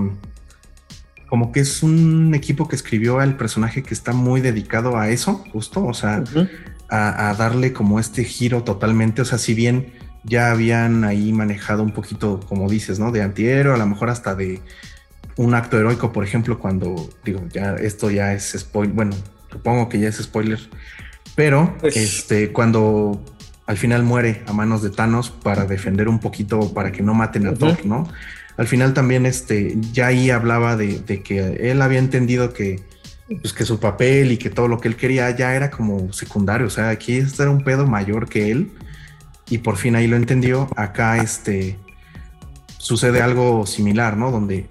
como que es un equipo que escribió al personaje que está muy dedicado a eso, justo. O sea, uh -huh a, a, darle como este giro totalmente. O sea, si bien ya habían ahí manejado un poquito, como dices, ¿no? De antihéroe, a lo mejor hasta de un acto heroico, por ejemplo, cuando digo, ya esto ya es spoiler, bueno, supongo que ya es spoiler, pero pues... este, cuando al final muere a manos de Thanos para defender un poquito, para que no maten a uh -huh. Thor, ¿no? Al final también este, ya ahí hablaba de, de que él había entendido que pues que su papel y que todo lo que él quería ya era como secundario. O sea, aquí este era un pedo mayor que él. y por fin ahí lo entendió. Acá este sucede algo similar, ¿no? Donde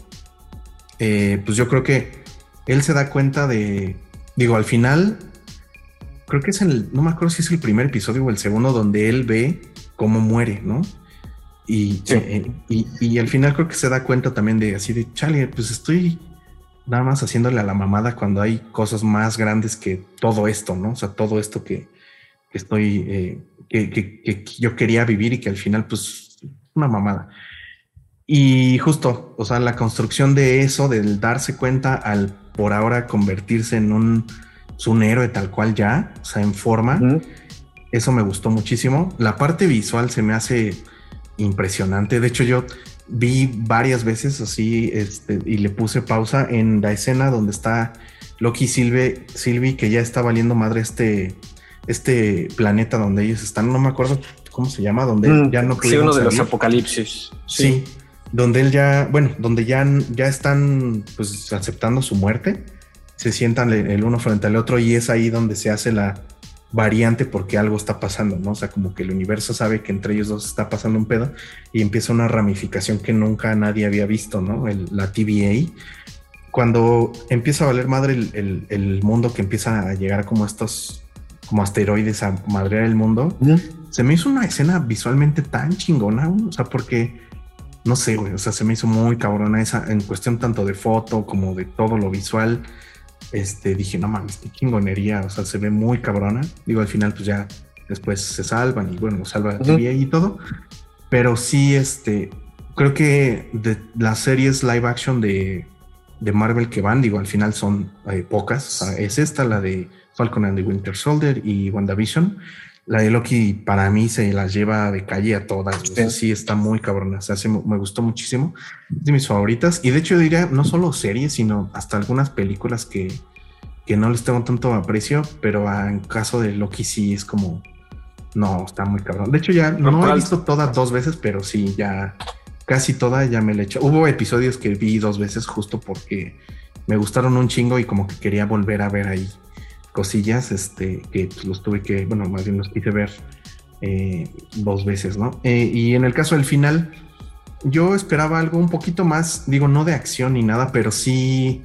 eh, pues yo creo que él se da cuenta de, digo, al final, creo que es el, no me acuerdo si es el primer episodio o el segundo donde él ve cómo muere, ¿no? Y, eh, y, y, al final creo que se da cuenta también de así de, chale, pues estoy nada más haciéndole a la mamada cuando hay cosas más grandes que todo esto, ¿no? O sea, todo esto que, estoy, eh, que, que, yo quería vivir y que al final, pues, una mamada. Y justo, o sea, la construcción de eso, del darse cuenta al por ahora convertirse en un, un héroe tal cual ya, o sea, en forma, eso me gustó muchísimo. La parte visual se me hace impresionante. De hecho, yo vi varias veces así este, y le puse pausa en la escena donde está Loki Silve, Silvi, que ya está valiendo madre este, este planeta donde ellos están. No me acuerdo cómo se llama, donde mm, ya no Sí, uno de los apocalipsis. Sí. donde él ya, bueno, donde ya, ya están pues aceptando su muerte. Se sientan el uno frente al otro y es ahí donde se hace la, variante porque algo está pasando, ¿no? O sea, como que el universo sabe que entre ellos dos está pasando un pedo y empieza una ramificación que nunca nadie había visto, ¿no? la TVA. Cuando empieza a valer madre el, mundo que empieza a llegar como estos, como asteroides a madrear el mundo, se me hizo una escena visualmente tan chingona, o sea, porque, no sé, güey, o sea, se me hizo muy cabrona esa en cuestión tanto de foto como de todo lo visual este, dije, no mames, qué chingonería, o sea, se ve muy cabrona. Digo, al final, pues ya después se salvan y bueno, salva la TV y todo. Pero sí, este, creo que de las series live action de, de Marvel que van, digo, al final son eh, pocas. O sea, es esta, la de Falcon and the Winter Soldier y WandaVision. La de Loki para mí se las lleva de calle a todas. Sí, está muy cabrona. O sea, me gustó muchísimo. de mis favoritas. Y de hecho diría, no solo series, sino hasta algunas películas que, que no les tengo tanto aprecio, pero en caso de Loki sí es como, no, está muy cabrón. De hecho ya no, he visto todas dos veces, pero sí, ya casi toda ya me la he hecho. Hubo episodios que vi dos veces justo porque me gustaron un chingo y como que quería volver a ver ahí cosillas este, que pues, los tuve que, bueno, más bien los quise ver eh, dos veces, ¿no? Eh, y en el caso del final, yo esperaba algo un poquito más, digo, no de acción ni nada, pero sí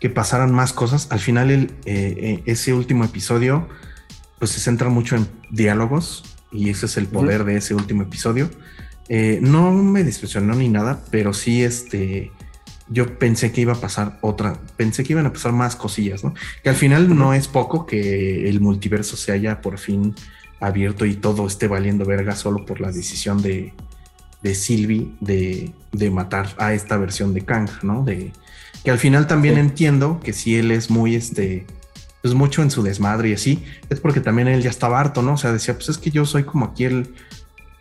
que pasaran más cosas. Al final, el, eh, ese último episodio, pues se centra mucho en diálogos y ese es el poder de ese último episodio. no me decepcionó ni nada, pero sí, este, yo pensé que iba a pasar otra, pensé que iban a pasar más cosillas, ¿no? Que al final no es poco que el multiverso se haya por fin abierto y todo esté valiendo verga solo por la decisión de, de Sylvie de, de, matar a esta versión de Kang, ¿no? De que al final también entiendo que si él es muy este pues mucho en su desmadre y así, es porque también él ya estaba harto, ¿no? O sea, decía, pues es que yo soy como aquí el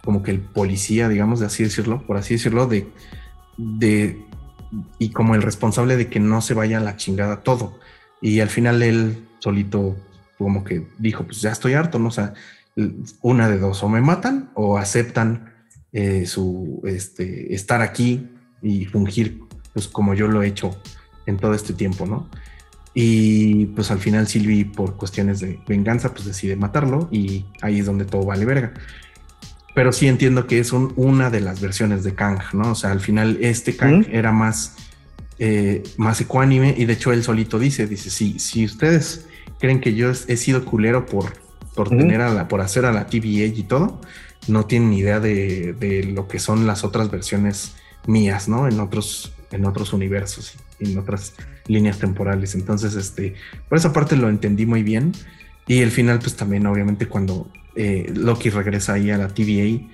como que el policía, digamos, de así decirlo, por así decirlo, de de y como el responsable de que no se vaya a la chingada todo. Y al final él solito como que dijo, pues ya estoy harto, ¿no? O sea, una de dos, o me matan o aceptan eh, su este, estar aquí y fungir, pues como yo lo he hecho en todo este tiempo, ¿no? Y pues al final Silvi, por cuestiones de venganza, pues decide matarlo y ahí es donde todo vale verga pero sí entiendo que es una de las versiones de Kang, ¿no? O sea, al final este Kang era más, eh, más ecuánime y de hecho él solito dice, dice, si, si ustedes creen que yo he sido culero por, por tener a la, por hacer a la TVA y todo, no tienen ni idea de, de, lo que son las otras versiones mías, ¿no? En otros, en otros universos, en otras líneas temporales. Entonces, este, por esa parte lo entendí muy bien. Y el final, pues también, obviamente, cuando eh, Loki regresa ahí a la TVA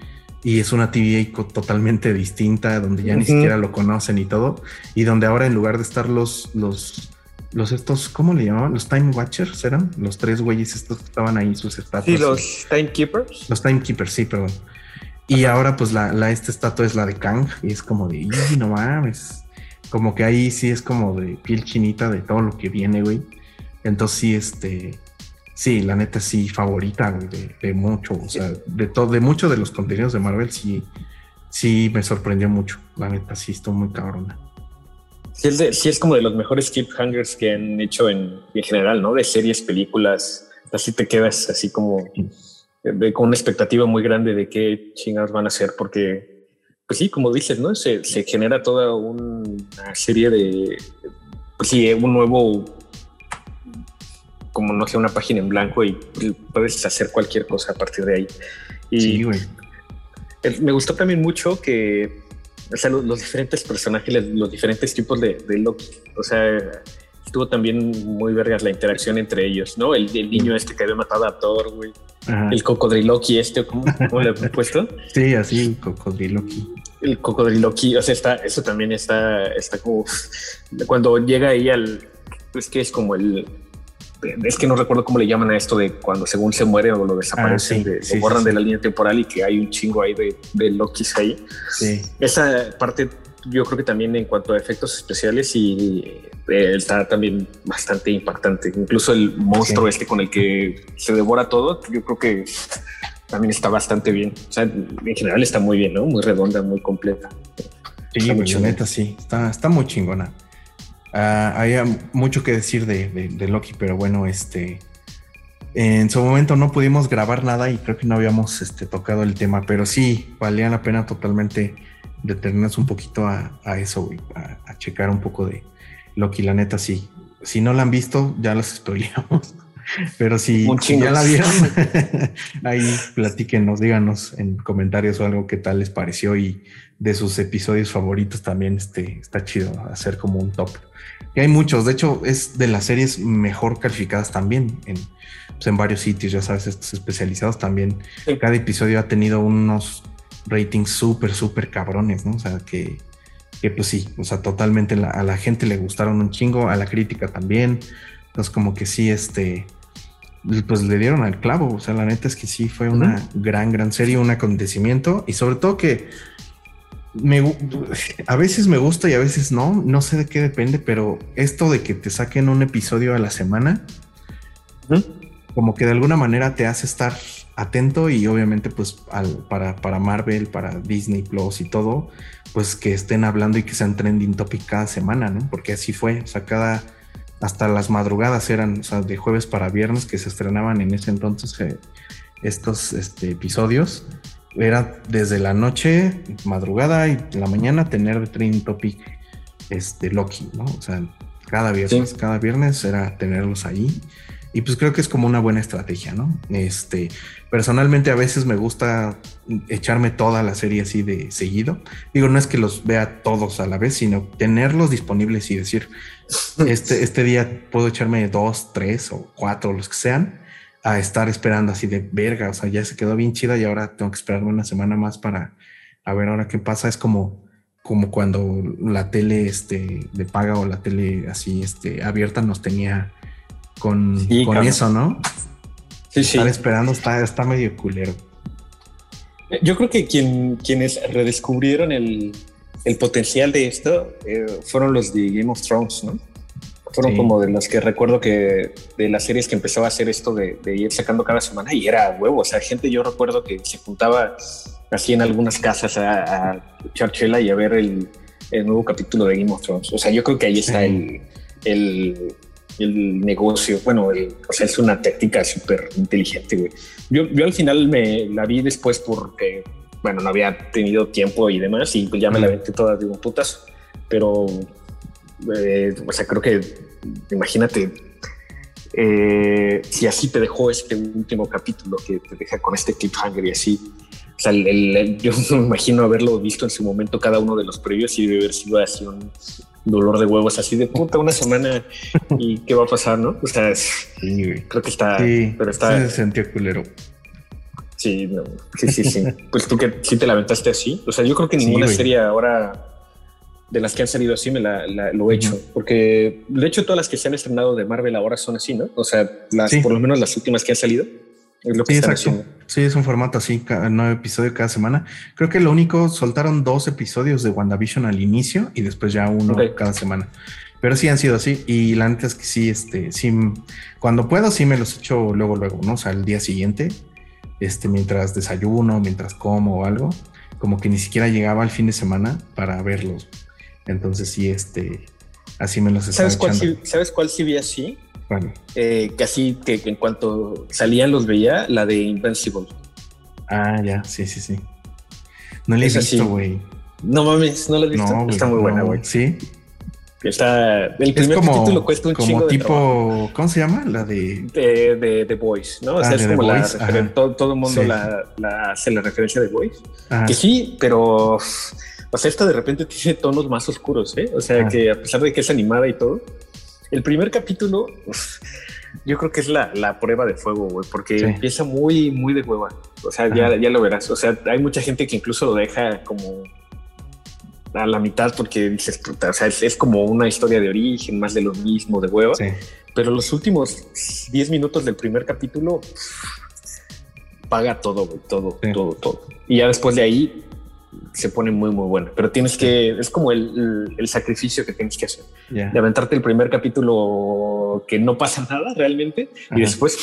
y es una TVA totalmente distinta, donde ya ni siquiera lo conocen y todo, y donde ahora en lugar de estar los, los, los estos, ¿cómo le llamaban? Los Time Watchers eran, los tres güeyes estos que estaban ahí, sus estatuas. Sí, los Timekeepers. Los Timekeepers, sí, perdón. Y ahora pues la, la, esta estatua es la de Kang y es como de, no mames, como que ahí sí es como de piel chinita de todo lo que viene, güey. Entonces sí, este, Sí, la neta sí, favorita de, mucho, o sea, de todo, de muchos de los contenidos de Marvel sí, sí me sorprendió mucho. La neta sí, estuvo muy cabrona. Sí es, sí es como de los mejores cliffhangers que han hecho en, en general, ¿no? De series, películas, así te quedas así como con una expectativa muy grande de qué chingados van a hacer, porque, pues sí, como dices, ¿no? Se, se genera toda una serie de, pues sí, un nuevo, como no sé, una página en blanco y puedes hacer cualquier cosa a partir de ahí. Y sí, güey. Me gustó también mucho que, o sea, los, diferentes personajes, los diferentes tipos de, de Loki, o sea, estuvo también muy vergas la interacción entre ellos, ¿no? El, niño este que había matado a Thor, güey. El cocodriloqui este, ¿cómo, le han puesto? (laughs) sí, así, cocodriloqui. El cocodriloqui, o sea, está, eso también está, está como cuando llega ahí al, pues que es como el, es que no recuerdo cómo le llaman a esto de cuando según se muere o lo desaparecen, ah, se borran de la línea temporal y que hay un chingo ahí de, de Lokis ahí. Esa parte yo creo que también en cuanto a efectos especiales y eh, está también bastante impactante. Incluso el monstruo este con el que se devora todo, yo creo que también está bastante bien. O sea, en general está muy bien, ¿no? Muy redonda, muy completa. Sí, mucho neta, sí, está, está muy chingona. Uh, hay mucho que decir de, de, Loki, pero bueno, este, en su momento no pudimos grabar nada y creo que no habíamos este, tocado el tema, pero sí, valía la pena totalmente detenernos un poquito a, eso, a, checar un poco de Loki. La neta, sí. Si no la han visto, ya las (laughs) spoileamos. Pero si, ya la vieron, (laughs) (laughs) ahí platíquenos, díganos en comentarios o algo qué tal les pareció y de sus episodios favoritos también este, está chido hacer como un top. Y hay muchos, de hecho es de las series mejor calificadas también en, pues, en varios sitios, ya sabes, estos especializados también. Cada episodio ha tenido unos ratings súper, súper cabrones, ¿no? O sea, que, que pues sí, o sea, totalmente a la gente le gustaron un chingo, a la crítica también. Entonces, como que sí, este, pues le dieron al clavo. O sea, la neta es que sí fue una gran, gran serie, un acontecimiento. Y sobre todo que me, a veces me gusta y a veces no, no sé de qué depende, pero esto de que te saquen un episodio a la semana, como que de alguna manera te hace estar atento y obviamente pues para, para Marvel, para Disney Plus y todo, pues que estén hablando y que sean trending topic cada semana, ¿no? Porque así fue, o sea, cada, hasta las madrugadas eran, o sea, de jueves para viernes que se estrenaban en ese entonces eh, estos este, episodios. Era desde la noche, madrugada y la mañana tener trending topic este, Loki, ¿no? O sea, cada viernes, cada viernes era tenerlos ahí. Y pues creo que es como una buena estrategia, ¿no? Este, personalmente a veces me gusta echarme toda la serie así de seguido. Digo, no es que los vea todos a la vez, sino tenerlos disponibles y decir, (laughs) este, este día puedo echarme dos, tres o cuatro, los que sean, a estar esperando así de verga. O sea, ya se quedó bien chida y ahora tengo que esperarme una semana más para a ver ahora qué pasa. Es como, como cuando la tele este, de paga o la tele así este, abierta nos tenía con, con eso, ¿no? Sí, Estar esperando está, está medio culero. Yo creo que quien, quienes redescubrieron el, el potencial de esto eh, fueron los de Game of Thrones, ¿no? Fueron como de los que recuerdo que de las series que empezaba a hacer esto de, ir sacando cada semana y era huevo. O sea, gente yo recuerdo que se juntaba así en algunas casas a, a echar y a ver el, el, nuevo capítulo de Game of Thrones. O sea, yo creo que ahí está el, el el negocio. Bueno, o sea, es una técnica súper inteligente, güey. Yo, yo al final me la vi después porque, bueno, no había tenido tiempo y demás, y pues ya me la aventé toda de un putazo. Pero, eh, o sea, creo que, imagínate, eh, si así te dejó este último capítulo que te deja con este cliffhanger y así. O sea, yo (laughs) me imagino haberlo visto en su momento cada uno de los previos y debe haber sido así un, dolor de huevos así de puta una semana y qué va a pasar, ¿no? O sea, creo que está, pero está. Se sentió culero. Sí, sí, sí, sí. pues tú que sí te la aventaste así. O sea, yo creo que ninguna serie ahora de las que han salido así me la, lo he hecho, porque de hecho todas las que se han estrenado de Marvel ahora son así, ¿no? O sea, las, por lo menos las últimas que han salido es lo que sí, exacto. Sí, es un formato así, cada, nueve episodios cada semana. Creo que lo único, soltaron dos episodios de WandaVision al inicio y después ya uno cada semana. Pero sí han sido así. Y la neta es que sí, este, sí, cuando puedo, sí me los echo luego, luego, ¿no? O sea, el día siguiente, este, mientras desayuno, mientras como o algo, como que ni siquiera llegaba al fin de semana para verlos. Entonces sí, este, así me los estaba ¿Sabes cuál, ¿Sabes cuál sí vi así? Eh, que así que, en cuanto salían los veía, la de Invincible. Ah, ya, sí, sí, sí. No le he visto, güey. No mames, no la he visto. Está muy buena, güey. Sí. Está, el primer capítulo cuesta un como tipo, ¿cómo se llama? La de... De, de, The Boys, ¿no? o sea, ah, es como la todo, todo, el mundo la, la, hace la referencia de Boys. Que sí, pero... O sea, esta de repente tiene tonos más oscuros, ¿eh? O sea, que a pesar de que es animada y todo, el primer capítulo, yo creo que es la, la prueba de fuego, güey, porque empieza muy, muy de hueva. O sea, ya, ya lo verás. O sea, hay mucha gente que incluso lo deja como a la mitad porque dices, o sea, es, como una historia de origen, más de lo mismo, de hueva. Pero los últimos 10 minutos del primer capítulo paga todo, todo, todo, todo. Y ya después de ahí se pone muy, muy bueno. Pero tienes que, es como el, el, sacrificio que tienes que hacer. De aventarte el primer capítulo que no pasa (laughs) nada realmente y después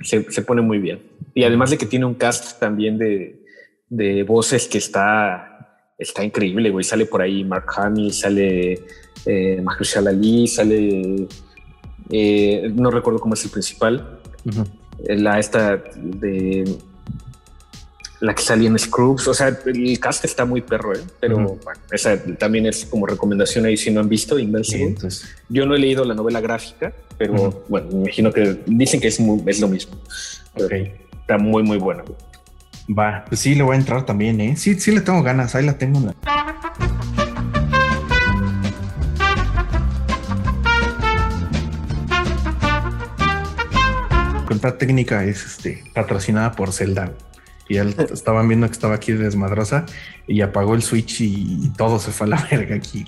se, se, pone muy bien. Y además de que tiene un cast también de, de voces que está está increíble, güey. Sale por ahí Mark Hamill, sale eh, Mahershala Ali, sale. Eh, no recuerdo cómo es el principal. La esta de. La que salía en Scrubs. O sea, el cast está muy perro, ¿eh? Pero bueno, esa también es como recomendación ahí si no han visto Invincible. Yo no he leído la novela gráfica, pero bueno, me imagino que dicen que es, es lo mismo. Está muy, muy buena. Va, pues sí, le voy a entrar también, ¿eh? Sí, sí le tengo ganas, ahí la tengo. La... Cuenta técnica es este, patrocinada por Zelda. Y él (laughs) estaban viendo que estaba aquí desmadrosa y apagó el switch y todo se fue a la (laughs) verga aquí.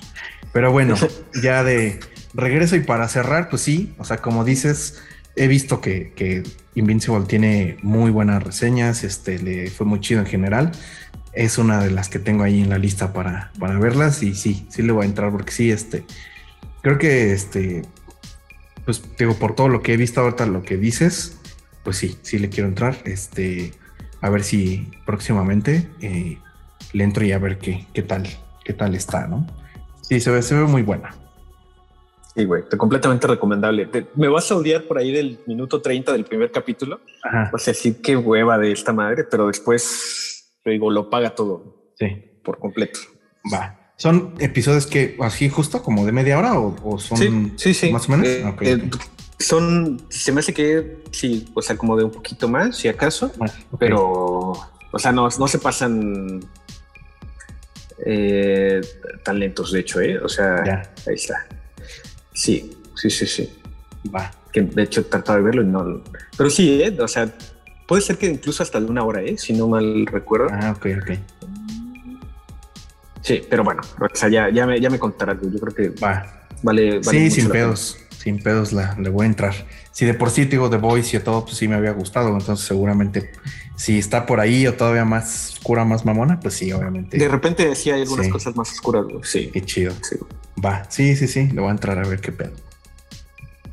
Pero bueno, (laughs) ya de regreso y para cerrar, pues sí, o sea, como dices, he visto que, Invincible tiene muy buenas reseñas, este, le fue muy chido en general. Es una de las que tengo ahí en la lista para, para verlas y sí, sí le voy a entrar porque sí, este, creo que este, pues digo, por todo lo que he visto ahorita, lo que dices, pues sí, sí le quiero entrar. Este, a ver si próximamente eh, le entro y a ver qué, qué tal, qué tal está, ¿no? Sí, se ve, se ve muy buena. Sí, güey, completamente recomendable. me vas a odiar por ahí del minuto 30 del primer capítulo. Ajá. Vas a decir qué hueva de esta madre, pero después, te digo, lo paga todo. Sí. Por completo. Va. ¿Son episodios que así justo como de media hora o, son sí, sí, más o menos? Eh, eh, son, se me hace que sí, o sea, como de un poquito más, si acaso, pero, o sea, no, no se pasan eh, tan lentos, de hecho, ¿eh? O sea, ahí está. Sí, sí, sí, sí. Va. Que de hecho trataba de verlo y no. Pero sí, ¿eh? o sea, puede ser que incluso hasta de una hora, ¿eh? si no mal recuerdo. Ah, ok, ok. Sí, pero bueno, o sea, ya, ya, me, ya me contarás. Yo creo que va. Vale, vale Sí, sin pedos. Sin pedos la, le voy a entrar. Si de por sí te digo The Voice y todo, pues sí me había gustado. Entonces, seguramente si está por ahí o todavía más oscura, más mamona, pues sí, obviamente. De repente sí hay algunas cosas más oscuras. Sí. Qué chido. Sí. Va, sí, sí, sí, le voy a entrar a ver qué pedo.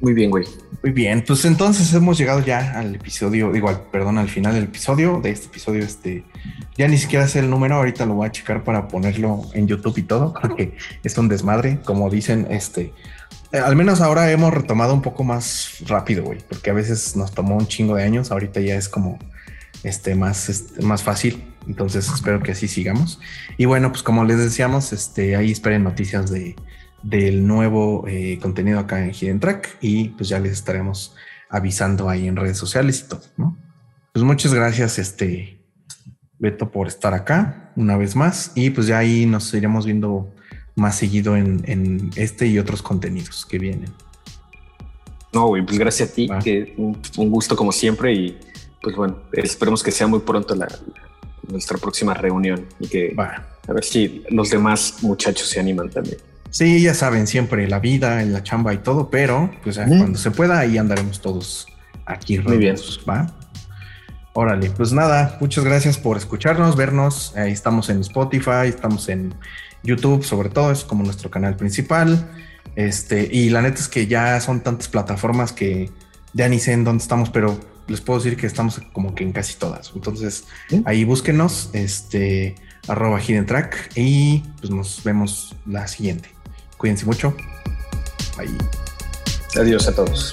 Muy bien, güey. Muy bien, pues entonces hemos llegado ya al episodio, igual, perdón, al final del episodio, de este episodio, este, ya ni siquiera sé el número, ahorita lo voy a checar para ponerlo en YouTube y todo, porque es un desmadre, como dicen, este, al menos ahora hemos retomado un poco más rápido, güey, porque a veces nos tomó un chingo de años, ahorita ya es como, este, más, este, más fácil, entonces espero que así sigamos. Y bueno, pues como les decíamos, este, ahí esperen noticias de del nuevo eh, contenido acá en Hidden Track y pues ya les estaremos avisando ahí en redes sociales y todo, ¿no? Pues muchas gracias, este Beto, por estar acá una vez más y pues ya ahí nos iremos viendo más seguido en, este y otros contenidos que vienen. No, güey, pues gracias a ti, que un, gusto como siempre y pues bueno, esperemos que sea muy pronto la, nuestra próxima reunión y que a ver si los demás muchachos se animan también. Sí, ya saben, siempre la vida, en la chamba y todo, pero pues cuando se pueda, ahí andaremos todos aquí. Muy bien. ¿va? Órale, pues nada, muchas gracias por escucharnos, vernos. Ahí estamos en Spotify, estamos en YouTube, sobre todo, es como nuestro canal principal. Este, y la neta es que ya son tantas plataformas que ya ni sé en dónde estamos, pero les puedo decir que estamos como que en casi todas. Entonces, ahí búsquenos, este, arroba Hidden Track, y pues nos vemos la siguiente. Cuídense mucho. Bye. Adiós a todos.